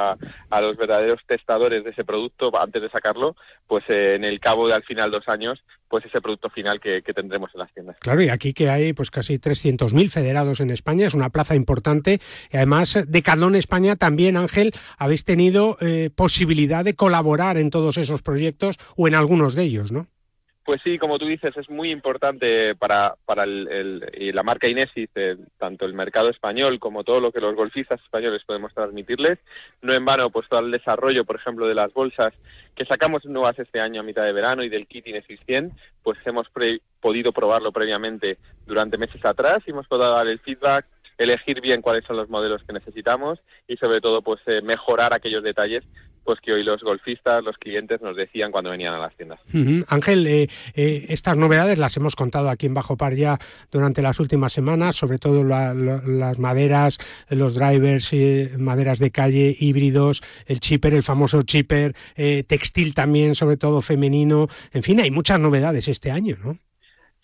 a, los verdaderos testadores de ese producto antes de sacarlo, pues eh, en el cabo de al final dos años, pues ese producto final que, tendremos en las tiendas. Claro, y aquí que hay pues casi 300.000 federados en España, es una plaza importante, y además de Caldón España también, Ángel, habéis tenido eh, posibilidad de colaborar en todos esos proyectos o en algunos de ellos, ¿no? Pues sí, como tú dices, es muy importante para, para el, y la marca Inesis, eh, tanto el mercado español como todo lo que los golfistas españoles podemos transmitirles. No en vano, pues todo el desarrollo, por ejemplo, de las bolsas que sacamos nuevas este año a mitad de verano y del kit Inesis 100, pues hemos podido probarlo previamente durante meses atrás y hemos podido dar el feedback elegir bien cuáles son los modelos que necesitamos y sobre todo pues eh, mejorar aquellos detalles pues que hoy los golfistas, los clientes nos decían cuando venían a las tiendas. Ángel, eh, eh, estas novedades las hemos contado aquí en Bajo Par ya durante las últimas semanas, sobre todo las maderas, los drivers, maderas de calle, híbridos, el chipper, el famoso chipper, textil también, sobre todo femenino. En fin, hay muchas novedades este año, ¿no?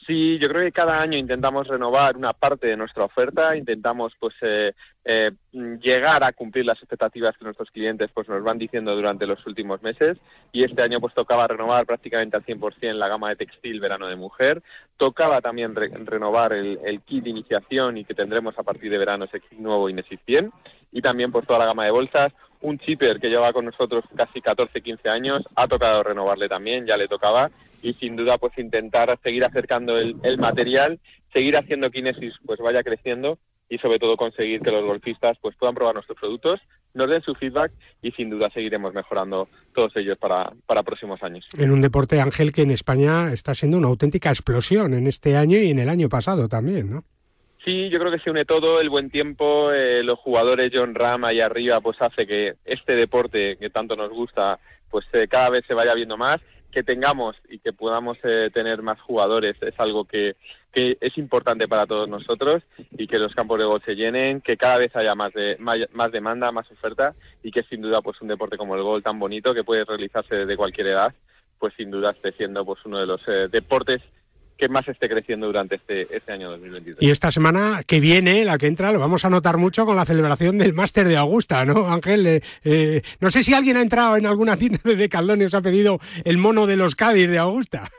Sí, yo creo que cada año intentamos renovar una parte de nuestra oferta, intentamos pues eh, eh, llegar a cumplir las expectativas que nuestros clientes pues nos van diciendo durante los últimos meses. Y este año pues tocaba renovar prácticamente al 100% la gama de textil verano de mujer, tocaba también renovar el, kit de iniciación y que tendremos a partir de verano ese nuevo Inesis 100 y también pues toda la gama de bolsas, un chipper que lleva con nosotros casi 14-15 años, ha tocado renovarle también, ya le tocaba y sin duda pues intentar seguir acercando el, material, seguir haciendo Kinesis pues vaya creciendo y sobre todo conseguir que los golfistas pues puedan probar nuestros productos, nos den su feedback y sin duda seguiremos mejorando todos ellos para, para próximos años. En un deporte, Ángel, que en España está siendo una auténtica explosión en este año y en el año pasado también, ¿no? Sí, yo creo que se une todo, el buen tiempo, eh, los jugadores John Ram ahí arriba, pues hace que este deporte que tanto nos gusta, pues eh, cada vez se vaya viendo más que tengamos y que podamos eh, tener más jugadores es algo que, que, es importante para todos nosotros y que los campos de golf se llenen, que cada vez haya más, de, más, demanda, más oferta y que sin duda pues un deporte como el golf tan bonito que puede realizarse desde cualquier edad, pues sin duda esté siendo pues uno de los eh, deportes que más esté creciendo durante este, este año 2023. Y esta semana que viene, la que entra, lo vamos a notar mucho con la celebración del Máster de Augusta, ¿no, Ángel? Eh, eh, no sé si alguien ha entrado en alguna tienda de Caldón y os ha pedido el mono de los Cádiz de Augusta.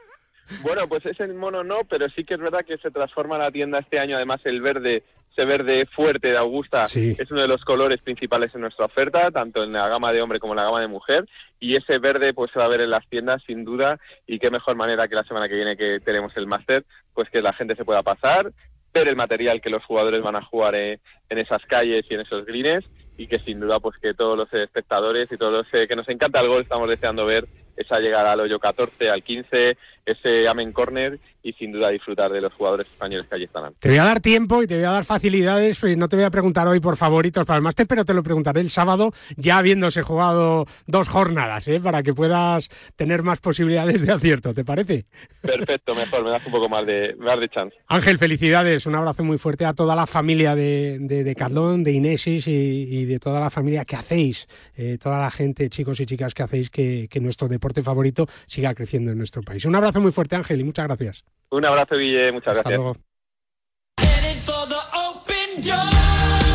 Bueno, pues ese mono no, pero sí que es verdad que se transforma la tienda este año, además el verde ese verde fuerte de Augusta es uno de los colores principales en nuestra oferta, tanto en la gama de hombre como en la gama de mujer, y ese verde pues se va a ver en las tiendas sin duda, y qué mejor manera que la semana que viene que tenemos el máster, pues que la gente se pueda pasar, ver el material que los jugadores van a jugar en, esas calles y en esos greens, y que sin duda pues que todos los espectadores y todos los eh, que nos encanta el gol estamos deseando ver esa llegada al hoyo 14, al 15, ese amen corner y sin duda disfrutar de los jugadores españoles que allí estarán. Te voy a dar tiempo y te voy a dar facilidades, pues no te voy a preguntar hoy por favoritos para el máster, pero te lo preguntaré el sábado ya habiéndose jugado dos jornadas, ¿eh? para que puedas tener más posibilidades de acierto, ¿te parece? Perfecto, mejor, me das un poco más de, más de chance. Ángel, felicidades, un abrazo muy fuerte a toda la familia de, de, de de Inesis y, de toda la familia que hacéis, eh, toda la gente, chicos y chicas que hacéis que, que nuestro deporte favorito siga creciendo en nuestro país. Un abrazo muy fuerte, Ángel, y muchas gracias. Un abrazo, Guille, muchas Hasta gracias. Luego.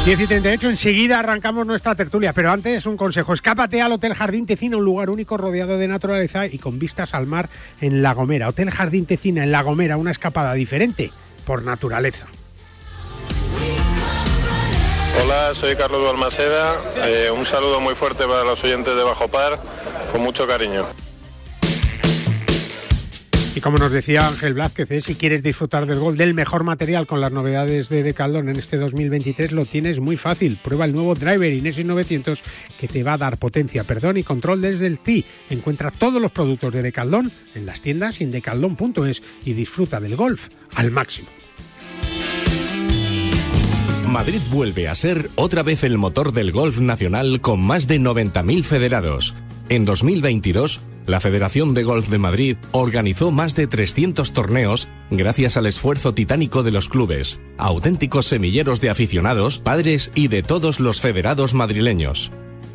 10 y 38, enseguida arrancamos nuestra tertulia, pero antes un consejo. Escápate al Hotel Jardín Tecina, un lugar único rodeado de naturaleza y con vistas al mar en La Gomera. Hotel Jardín Tecina en La Gomera, una escapada diferente por naturaleza. Hola, soy Carlos Balmaseda. Eh, un saludo muy fuerte para los oyentes de Bajo Par, con mucho cariño. Y como nos decía Ángel Blázquez, ¿eh? si quieres disfrutar del gol, del mejor material con las novedades de Decathlon en este 2023, lo tienes muy fácil. Prueba el nuevo driver Inesis 900 que te va a dar potencia, perdón y control desde el TI. Encuentra todos los productos de Decathlon en las tiendas y en decathlon.es y disfruta del golf al máximo. Madrid vuelve a ser otra vez el motor del golf nacional con más de 90.000 federados. En 2022, la Federación de Golf de Madrid organizó más de 300 torneos gracias al esfuerzo titánico de los clubes, auténticos semilleros de aficionados, padres y de todos los federados madrileños.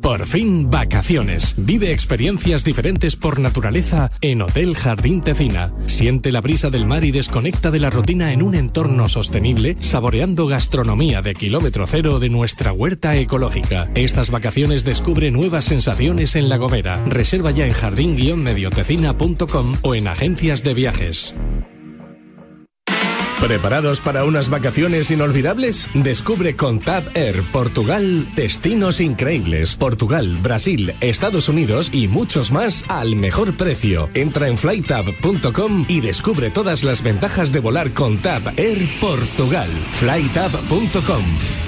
Por fin, vacaciones. Vive experiencias diferentes por naturaleza en Hotel Jardín Tecina. Siente la brisa del mar y desconecta de la rutina en un entorno sostenible, saboreando gastronomía de kilómetro cero de nuestra huerta ecológica. Estas vacaciones descubre nuevas sensaciones en La Gomera. Reserva ya en jardín-mediotecina.com o en agencias de viajes. ¿Preparados para unas vacaciones inolvidables? Descubre con TAP Air Portugal destinos increíbles. Portugal, Brasil, Estados Unidos y muchos más al mejor precio. Entra en flytab.com y descubre todas las ventajas de volar con TAP Air Portugal. flytab.com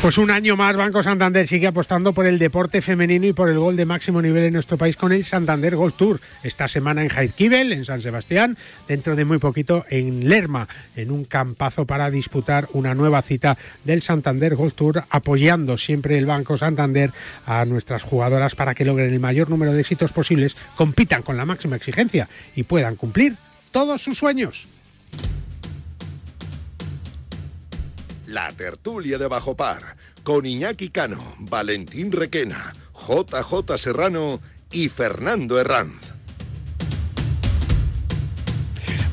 Pues un año más Banco Santander sigue apostando por el deporte femenino y por el gol de máximo nivel en nuestro país con el Santander Golf Tour. Esta semana en Jaizkibel, en San Sebastián, dentro de muy poquito en Lerma, en un campazo para disputar una nueva cita del Santander Golf Tour, apoyando siempre el Banco Santander a nuestras jugadoras para que logren el mayor número de éxitos posibles, compitan con la máxima exigencia y puedan cumplir todos sus sueños. La tertulia de Bajo Par, con Iñaki Cano, Valentín Requena, JJ Serrano y Fernando Herranz.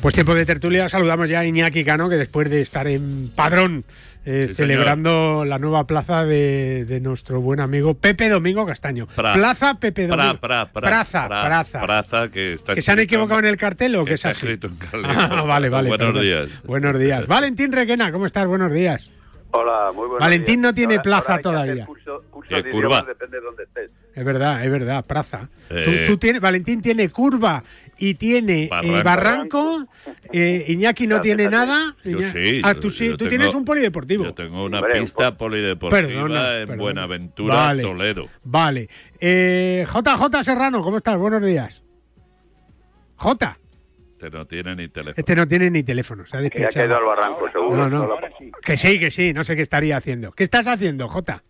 Pues tiempo de tertulia, saludamos ya a Iñaki Cano, que después de estar en Padrón eh, celebrando la nueva plaza de, nuestro buen amigo Pepe Domingo Castaño. plaza Pepe Domingo. Pra, praza, praza. Praza que está ¿Que se han equivocado en el cartel o que es así? escrito en Ah, vale, vale. Buenos días. Buenos días. Valentín Requena, ¿cómo estás? Buenos días. Hola, muy buenos Valentín días. no tiene Ahora- plaza ahora todavía. curso- curso ¿Qué de curva? idiomas, depende de dónde estés. Es verdad, es verdad, praza. Eh. Tú, tú tienes, Valentín tiene curva y tiene eh, Barranco. barranco. eh, Iñaki no tiene nada. Yo Iña- sí. Ah, yo- tú sí, yo tú tengo- tienes un polideportivo. Yo tengo una Hombre, pista un polideportiva Perdona, en perdona. Buenaventura, Vale. Toledo. Vale. Eh, JJ Serrano, ¿cómo estás? Buenos días. J, Este no tiene ni teléfono. este no tiene ni teléfono, se ha Que ya ha despechado. caído al barranco, seguro. No, Que sí, que sí, no sé qué estaría haciendo. ¿Qué estás haciendo, J?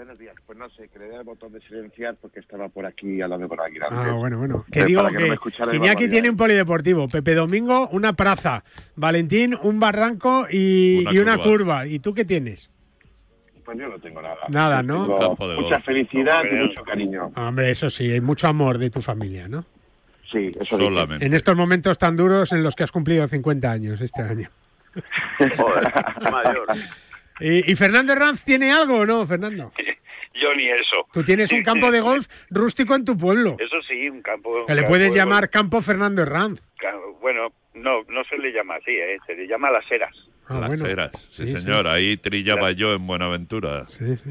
Buenos días. Pues no sé, que le dé el botón de silenciar porque estaba por aquí hablando con alguien. Ah, bueno, bueno. Eh, Que digo que no que, Iñaki barbaridades. tiene un polideportivo, Pepe Domingo una praza, Valentín un barranco y Una y una curva. curva. ¿Y tú qué tienes? Pues yo no tengo nada. Nada, ¿no? Mucha felicidad y Hombre. mucho cariño. Hombre, eso sí, hay mucho amor de tu familia, ¿no? Sí, eso Solamente. En estos momentos tan duros en los que has cumplido 50 años este año. mayor. ¿Y, y Fernando Herranz tiene algo o no, Fernando? Yo ni eso. Tú tienes un campo de golf rústico en tu pueblo. Eso sí, un campo. Que le un puedes llamar campo Fernando Herranz. Bueno, no, no se le llama así, ¿eh? se le llama Las Heras. Ah, Las bueno. Heras, sí, Sí, señor. Ahí trillaba yo en Buenaventura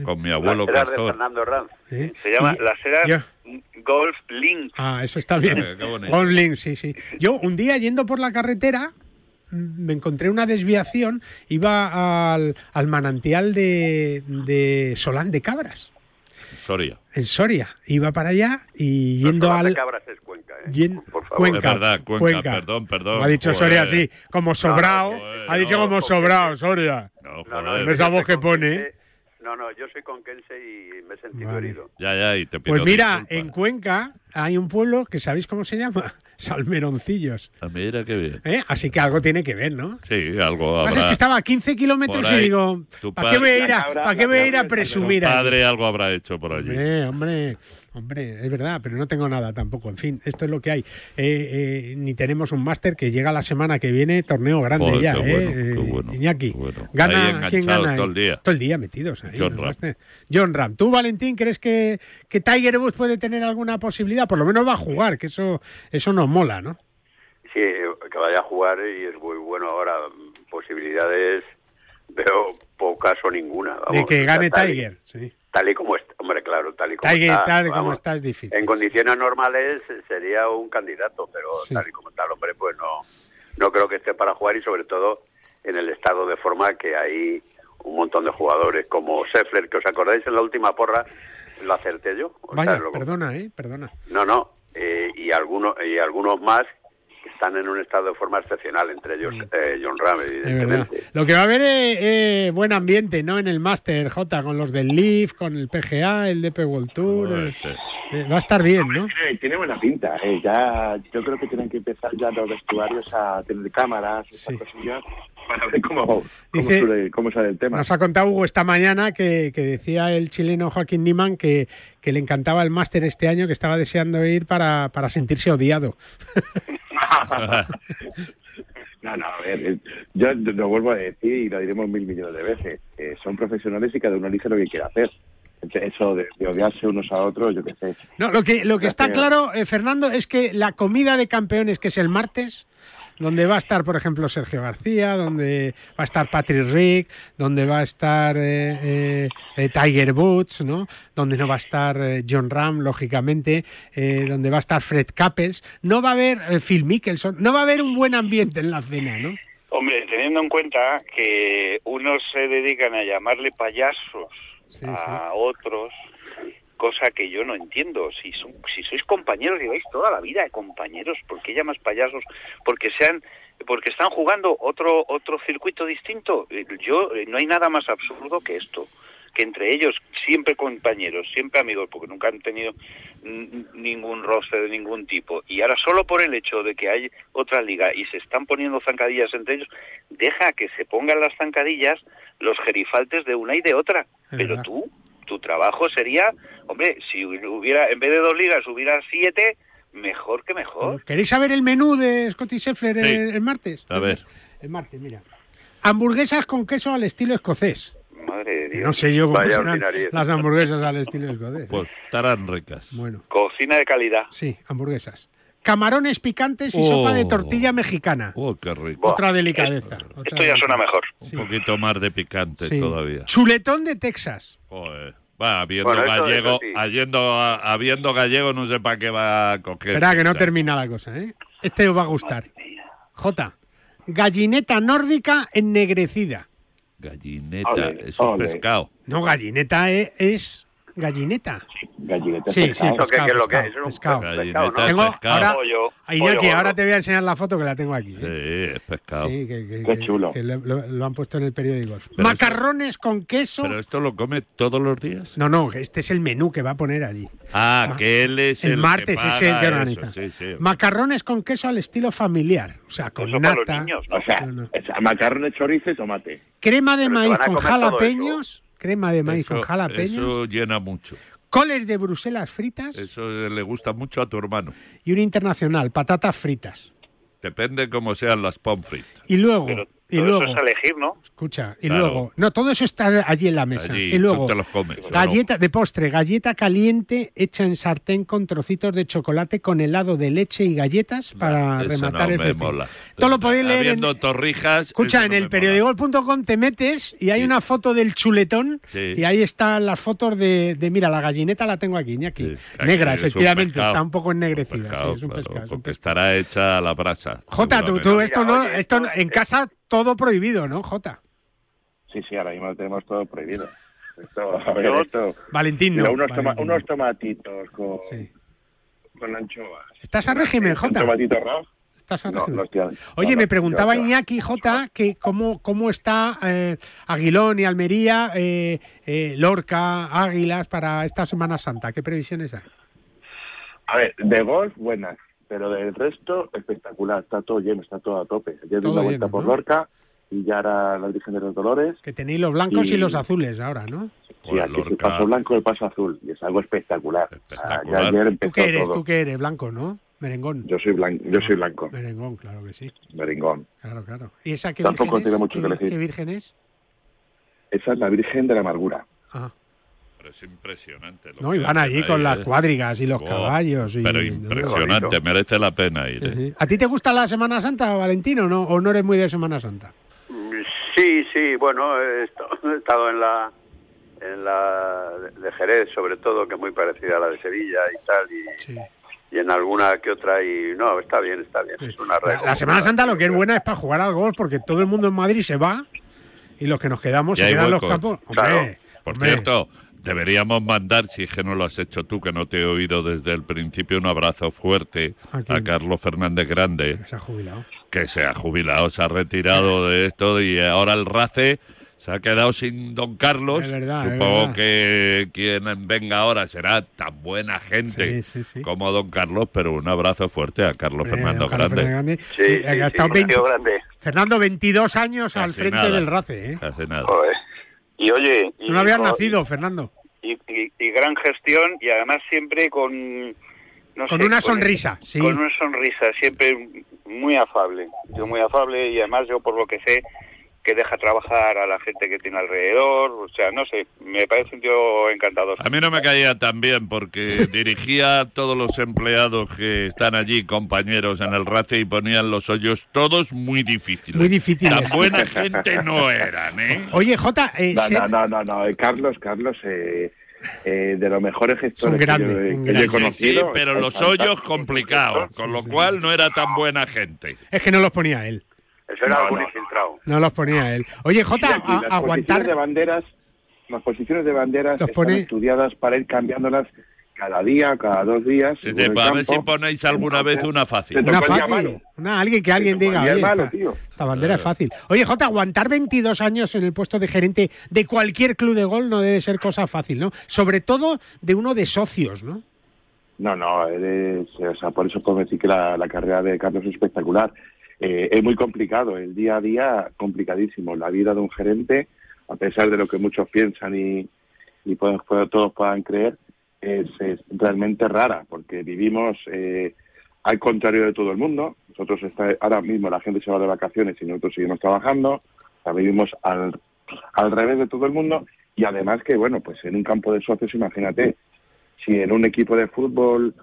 con mi abuelo Las Heras de. Fernando Herranz. Sí. Se llama Y- Las Heras yo- Golf Link. Ah, eso está bien. Golf Link, sí, sí. Yo un día yendo por la carretera me encontré una desviación, iba al, al manantial de, de Solán de Cabras, Soria. en Soria. Iba para allá y yendo Solán de al... Cabras es Cuenca, ¿eh? yen- Por favor. Cuenca, Es verdad, Cuenca, perdón, perdón. Ha dicho Joder. Soria así, como sobrado. joder, ha dicho no, como sobrado, Soria. No, No, no, joder. Esa voz que pone, ¿eh? No, no, yo soy conquense y me he sentido Vale. herido. Ya, ya, y te pido Pues mira, en Cuenca hay un pueblo que ¿sabéis cómo se llama? Salmeroncillos. Ah, Mira qué bien. ¿eh? Así que algo tiene que ver, ¿no? Sí, algo Lo que pasa es habrá. que estaba a 15 kilómetros y digo, ¿para qué voy a ir a, ¿para qué voy a, ir a presumir? Tu ahí? padre algo habrá hecho por allí. Hombre, hombre, hombre, es verdad, pero no tengo nada tampoco. En fin, esto es lo que hay. Eh, eh, ni tenemos un máster que llega la semana que viene, torneo grande Joder, ya, qué ¿eh? bueno, qué Eh, bueno, Iñaki. qué bueno. Ahí Gana, ¿Quién gana? todo el día. Todo el día metidos ahí. John Ram. John Ram. ¿Tú, Valentín, crees que, que Tiger Woods puede tener alguna posibilidad? Por lo menos va a jugar, que eso, eso nos mola, ¿no? Sí, que vaya a jugar y es muy bueno. Ahora, posibilidades veo pocas o ninguna. de que gane Tiger. Sí. Tal y como está, hombre, claro, tal y como está. tal y como está, es difícil. En condiciones normales sería un candidato, pero Sí. tal y como está el hombre, pues no, no creo que esté para jugar y sobre todo en el estado de forma que hay un montón de jugadores como Scheffler, que os acordáis en la última porra, lo acerté yo. Vaya, perdona, ¿eh? Perdona. no, no, eh, y algunos y algunos más están en un estado de forma excepcional, entre ellos eh, John Ram, evidentemente. Lo que va a haber es eh, buen ambiente, ¿no? En el Master, J, con los del Leaf, con el PGA, el DP World Tour. eh, eh, va a estar bien, ¿no? Tiene, tiene buena pinta. eh, ya, yo creo que tienen que empezar ya los vestuarios a tener cámaras, esas cosillas, para ver cómo, cómo, Dice- sale, cómo sale el tema. Nos ha contado Hugo esta mañana que, que decía el chileno Joaquín Niman que, que le encantaba el máster este año, que estaba deseando ir para, para sentirse odiado. No, no, a ver, eh, yo lo vuelvo a decir y lo diremos mil millones de veces. eh, son profesionales y cada uno elige lo que quiere hacer. Eso de, de odiarse unos a otros, yo qué sé. No, lo que, lo que está claro, eh, Fernando, es que la comida de campeones, que es el martes, donde va a estar, por ejemplo, Sergio García, donde va a estar Patrick Rick, donde va a estar eh, eh, eh, Tiger Woods, ¿no? Donde no va a estar eh, John Ram, lógicamente, eh, donde va a estar Fred Couples, no va a haber eh, Phil Mickelson, no va a haber un buen ambiente en la cena, ¿no? Hombre, teniendo en cuenta que unos se dedican a llamarle payasos a otros, cosa que yo no entiendo. Si, son- si sois compañeros, lleváis toda la vida de compañeros, ¿por qué llamas payasos? Porque sean porque están jugando otro otro circuito distinto. Eh, Yo eh, no hay nada más absurdo que esto, que entre ellos siempre compañeros, siempre amigos, porque nunca han tenido ningún roster de ningún tipo. Y ahora solo por el hecho de que hay otra liga y se están poniendo zancadillas entre ellos, deja que se pongan las zancadillas los gerifaltes de una y de otra. Pero tú, tu trabajo sería, hombre, si hubiera, en vez de dos ligas hubiera siete, mejor que mejor. ¿Queréis saber el menú de Scotty Scheffler Sí. el, el martes? A ver. El martes, mira. Hamburguesas con queso al estilo escocés. Madre de Dios. No sé yo cómo Vaya serán ordinariedad. las hamburguesas al estilo escocés. Pues estarán ricas. Bueno, Cocina de calidad. sí, hamburguesas. Camarones picantes y Oh. sopa de tortilla mexicana. Oh, qué rico. Otra delicadeza. otra Esto ya suena mejor. Un poquito más de picante Sí. todavía. Chuletón de Texas. Joder. Va, habiendo Bueno, gallego, sí. habiendo, habiendo gallego, no sé para qué va a coger. Espera, que no termina la cosa, ¿eh? Este os va a gustar. J. Gallineta nórdica ennegrecida. Gallineta, Ole, eso es ole. pescado. No, gallineta e- es, gallineta. Gallineta Sí, sí, pescado. ¿Esto qué- pescado, qué es lo que pescado, es? Pescado. Tengo ahora, Pollo, a Iñaki, pollo ahora gordo. te voy a enseñar la foto que la tengo aquí. Sí, ¿eh? es pescado. Sí, que, que- Qué chulo. que le- lo, lo han puesto en el periódico. Pero Macarrones con queso. ¿Pero esto lo come todos los días? No, no, este es el menú que va a poner allí. Ah, Ma- que él es el, el martes que es el que eso, organiza. sí, sí. Macarrones con queso al estilo familiar. O sea, con Eso para los nata. niños, ¿no? O sea, No, no. macarrones, chorizo y tomate. Crema de Pero maíz con jalapeños. Crema de maíz Eso- con jalapeños. Eso llena mucho. Coles de Bruselas fritas. Eso le gusta mucho a tu hermano. Y un internacional, patatas fritas. Depende cómo sean las pommes frites. Y luego, Pero y todo luego, eso es elegir, ¿no? escucha, y Claro. luego, no, todo eso está allí en la mesa. Allí, y luego, tú te los comes. ¿o no? galleta de postre, galleta caliente hecha en sartén con trocitos de chocolate con helado de leche y galletas para Eso rematar no el me festín. mola. Todo lo podéis leer en, torrijas. escucha, en no el periódico.com te metes y hay Sí. una foto del chuletón Sí. y ahí están las fotos de, de, mira, la gallineta la tengo aquí, aquí. Sí, Negra, efectivamente, pescado. está un poco ennegrecida. Pescado, sí, es un claro, pescado, es un porque pescado. estará hecha a la brasa. Jota, tú, tú esto no- esto- en casa todo prohibido, ¿no, Jota? Sí, sí, ahora mismo lo tenemos todo prohibido. Esto, a ver, esto... Valentín, no. Unos, toma- unos tomatitos con, Sí. con anchoas. ¿Estás a régimen, Un Jota? tomatito raro. ¿Estás a No, régimen? no estoy a- Oye, no, me no, preguntaba Iñaki, Jota, que cómo, cómo está eh, Aguilón y Almería, eh, eh, Lorca, Águilas para esta Semana Santa. ¿Qué previsiones hay? A ver, de golf, buenas. Pero del resto, espectacular. Está todo lleno, está todo a tope. Ayer di una vuelta lleno, por ¿no? Lorca y ya era la Virgen de los Dolores. Que tenéis los blancos y, Y- los azules ahora, ¿no? Sí, Joder, aquí es el Lorca. paso blanco y el paso azul. Y es algo espectacular. O sea, Espectacular. ya ayer ¿Tú qué eres? todo. ¿Tú qué eres? Blanco, ¿no? Merengón. Yo soy blanco. Yo soy blanco. Merengón, claro que sí. Meringón. Claro, claro. ¿Y esa qué Tampoco virgen tiene es? mucho ¿Qué, que elegir. qué virgen es? Esa es la Virgen de la Amargura. Ah, Pero es impresionante. lo no, y van allí con las ¿eh? cuadrigas y los Oh, caballos. Y, Pero impresionante, merece la pena ir. Sí, ¿eh? sí. ¿A ti te gusta la Semana Santa, Valentino, no? ¿O no eres muy de Semana Santa? Sí, sí, bueno, he estado, en la en la de Jerez, sobre todo, que es muy parecida a la de Sevilla y tal, y, Sí. y en alguna que otra, y no, está bien, está bien, es una La, la Semana Santa lo que es buena es para jugar al golf, porque todo el mundo en Madrid se va y los que nos quedamos Y se quedan los campos. Claro. Hombre, Por hombre. cierto, deberíamos mandar, si es que no lo has hecho tú, que no te he oído desde el principio, un abrazo fuerte ¿A? Carlos Fernández Grande, Se ha jubilado. que se ha jubilado, se ha retirado de esto y ahora el RACE se ha quedado sin don Carlos. Es verdad, es Supongo verdad. que quien venga ahora será tan buena gente Sí, sí, sí. como don Carlos, pero un abrazo fuerte a Carlos Eh, Fernando Carlos Grande. Fernández Sí, Sí, sí, ha sí, estado un 20 tío grande. Fernando, 22 años al frente nada. del RACE. ¿eh? Hace nada. Joder. Y oye... Y, no habías nacido, Fernando. Y, y- y gran gestión y además siempre con... no Con sé, una sonrisa, sí. Con una sonrisa, siempre muy afable. Yo muy afable y además yo por lo que sé que deja trabajar a la gente que tiene alrededor. O sea, no sé, me parece un tío encantador. A mí no me caía tan bien porque dirigía a todos los empleados que están allí, compañeros en el RACE, y ponían los hoyos todos muy difíciles. Muy difíciles. Tan buena gente no eran, ¿eh? Oye, Jota, eh, No, no, no, no, no. eh, Carlos, Carlos, eh, eh, de los mejores gestores grande, que yo, que yo he grande. Sí, sí, conocido. pero los hoyos complicados, con lo cual no era tan buena gente. es que no los ponía él. Eso era No, algún no. infiltrado. No los ponía él. Oye, Jota, aquí a- las aguantar. posiciones de banderas, las posiciones de banderas Los están pone- estudiadas para ir cambiándolas cada día, cada dos días. Sí, según sí, el a ver si ponéis alguna vez una fácil. Una fácil. malo. Una, alguien que alguien diga. oye, malo, esta, tío". esta bandera es fácil. Oye, Jota, aguantar 22 años en el puesto de gerente de cualquier club de gol no debe ser cosa fácil, ¿no? Sobre todo de uno de socios, ¿no? No, no, eres- o sea, por eso puedo decir que la, la carrera de Carlos es espectacular. Eh, es muy complicado, el día a día complicadísimo. La vida de un gerente, a pesar de lo que muchos piensan y, y pueden- todos puedan creer, es, realmente rara, porque vivimos eh, al contrario de todo el mundo. Nosotros está, ahora mismo la gente se va de vacaciones y nosotros seguimos trabajando. O vivimos al, al revés de todo el mundo y además que, bueno, pues en un campo de socios, imagínate, si en un equipo de fútbol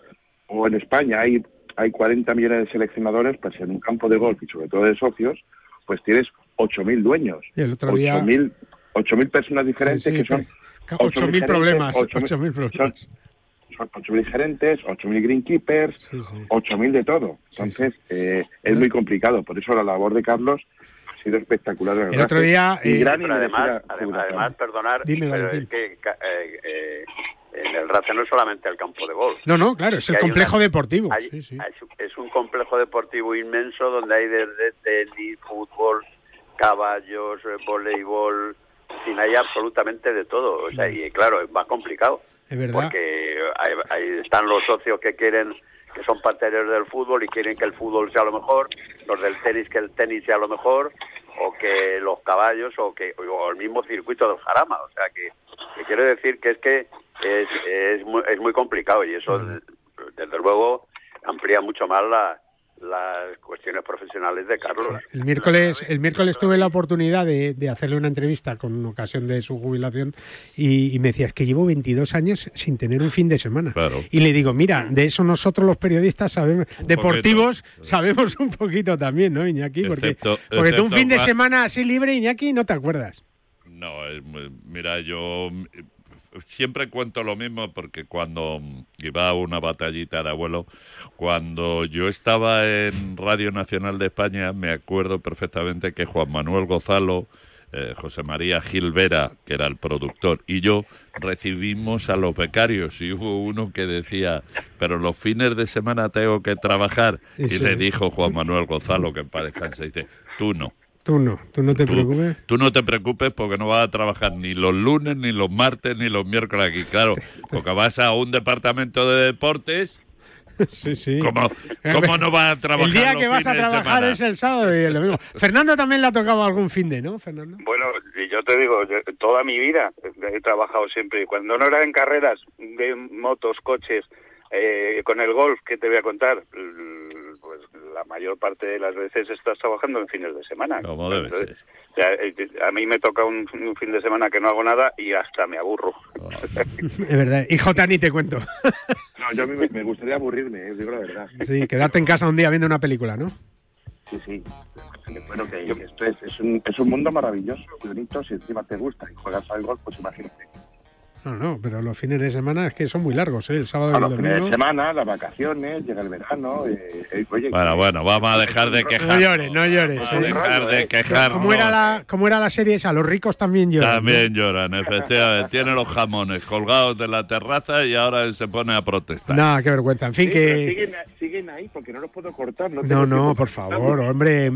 o en España hay, hay 40 millones de seleccionadores, pues en un campo de golf y sobre todo de socios, pues tienes 8.000 dueños. Y el otro día... 8.000 8.000 personas diferentes Sí, sí, que son... ca- 8.000 gerentes, problemas, 8.000 8.000 problemas. Son, son 8.000 gerentes, 8.000 greenkeepers, 8.000 de todo. Entonces, eh, es muy complicado. Por eso la labor de Carlos ha sido espectacular. El otro día, Y eh, gran Pero además, además, además, perdonar, Dime, pero Valentín. es que ca- eh, eh, en el RACE no es solamente el campo de golf. No, no, claro, es el complejo una- deportivo. hay- sí, sí. Es, un complejo deportivo inmenso donde hay desde tenis, fútbol, caballos, eh, voleibol, sin hay absolutamente de todo. O sea, y claro, es más complicado. Es verdad. Porque hay- ahí están los socios que quieren que son partidarios del fútbol y quieren que el fútbol sea lo mejor, los del tenis que el tenis sea lo mejor, o que los caballos, o que o el mismo circuito del jarama. O sea, que, que quiero decir que es que es, es, muy, es muy complicado y eso, desde luego, amplía mucho más la- las cuestiones profesionales de Carlos. El miércoles, el miércoles tuve la oportunidad de, de hacerle una entrevista con ocasión de su jubilación y, y me decía, es que llevo 22 años sin tener un fin de semana. Y le digo, mira, de eso nosotros los periodistas sabemos, deportivos sabemos un poquito también, ¿no, Iñaki? Porque, Excepto- porque tú un fin de semana así libre, Iñaki, no te acuerdas. No, mira, yo siempre cuento lo mismo porque cuando mm, iba a una batallita de abuelo, cuando yo estaba en Radio Nacional de España, me acuerdo perfectamente que Juan Manuel Gozalo, eh, José María Gilvera, que era el productor, y yo recibimos a los becarios y hubo uno que decía, pero los fines de semana tengo que trabajar. Sí, y sí. le dijo Juan Manuel Gonzalo, que en paz descanse, dice, tú no. Tú no, tú no te preocupes. Tú no te preocupes porque no vas a trabajar ni los lunes, ni los martes, ni los miércoles aquí. Claro, porque vas a un departamento de deportes. Sí, sí. ¿Cómo, cómo no vas a trabajar El día los que vas a trabajar es el sábado y el domingo. Fernando también le ha tocado algún fin de, ¿no, Fernando? Bueno, y yo te digo, yo toda mi vida he trabajado siempre. Y Cuando no era en carreras de motos, coches, eh, con el golf, que te voy a contar, la mayor parte de las veces estás trabajando en fines de semana. Como debe Entonces, eh, a mí me toca un, un fin de semana que no hago nada y hasta me aburro. Es verdad. Y Jota, ni te cuento. No, yo a mí me, me gustaría aburrirme, eh, digo la verdad. Sí, quedarte en casa un día viendo una película, ¿no? Sí, sí. Bueno, que esto es, es, un, es un mundo maravilloso, bonito, si encima te gusta y juegas al golf, pues imagínate. No, no, pero los fines de semana es que son muy largos, ¿eh? El sábado y el los fines de domingo. semana, las vacaciones, llega el verano, eh, eh, oye... Bueno, bueno, vamos a dejar de No quejarnos. llores, no llores. Vamos a ¿eh? dejar de quejarnos. ¿Cómo era, la, ¿Cómo era la serie esa? Los ricos también lloran. ¿no? También lloran, efectivamente. Tiene los jamones colgados de la terraza y ahora se pone a protestar. No, qué vergüenza. En fin, Sí, que... siguen, siguen ahí porque no los puedo cortar. No, No, no, por favor, hombre,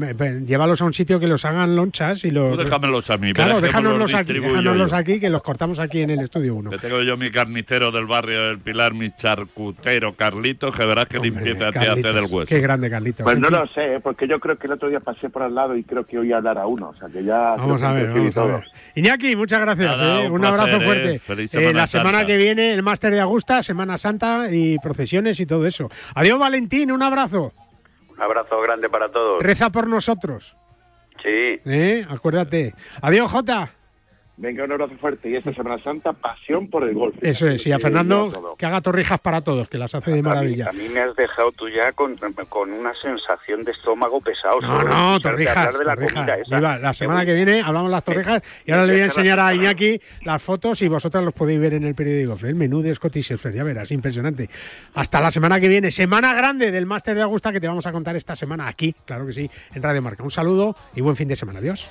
llévalos a un sitio que los hagan lonchas y los... Tú déjamelos a mí. Claro, déjanoslos los aquí, déjanoslos aquí, que los cortamos aquí en el estudio 1. Que tengo yo mi carnicero del barrio del Pilar, mi charcutero Carlitos, que verás que limpieza te hace del hueso. Qué grande, Carlitos. Pues no lo sé, ¿eh? porque yo creo que el otro día pasé por al lado y creo que oí hablar a uno. O sea, que ya... Vamos a ver, vamos a ver. todos. Iñaki, muchas gracias. Nada, ¿eh? un Un, placer, abrazo ¿eh? fuerte. Eh, Semana la semana Santa. que viene, el máster de Augusta, Semana Santa y procesiones y todo eso. Adiós, Valentín, un abrazo. Un abrazo grande para todos. Reza por nosotros. Sí. ¿eh? Acuérdate. Adiós, Jota. Venga, un abrazo fuerte. Y esta Semana Santa, pasión por el golf. Eso es. Y a Eh, Fernando, que haga torrijas para todos, que las hace de maravilla. A mí me has dejado tú ya con, con una sensación de estómago pesado. No, no, torrijas, de la torrijas. esa. Iba, la semana que viene hablamos las torrijas y ahora le voy a enseñar a Iñaki las fotos y vosotras los podéis ver en el periódico. El menú de Scottish Surfer, ya verás, impresionante. Hasta la semana que viene, semana grande del Máster de Augusta que te vamos a contar esta semana aquí, claro que sí, en Radio Marca. Un saludo y buen fin de semana. Adiós.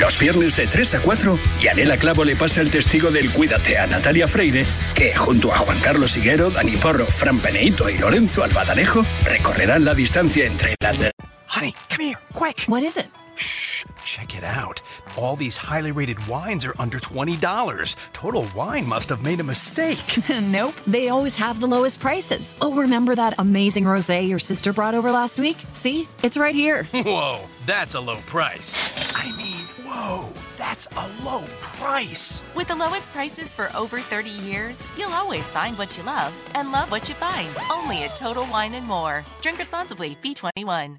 Los viernes de 3 a 4, Yanela Clavo le pasa el testigo del Cuídate a Natalia Freire, que junto a Juan Carlos Higuero, Dani Porro, Fran Peneito y Lorenzo Albadalejo recorrerán la distancia entre la... Honey, come here, quick. What is it? Shh, check it out. All these highly rated wines are under $20. Total Wine must have made a mistake. nope, they always have the lowest prices. Oh, remember that amazing rosé your sister brought over last week? See? It's right here. Whoa, that's a low price. I mean, whoa, that's a low price. With the lowest prices for over 30 years, you'll always find what you love and love what you find. Only at Total Wine and More. Drink responsibly. B21.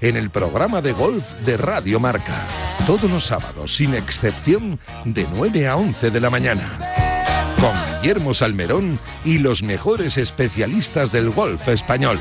en el programa de golf de Radio Marca. Todos los sábados, sin excepción, de 9 a 11 de la mañana. Con Guillermo Salmerón y los mejores especialistas del golf español.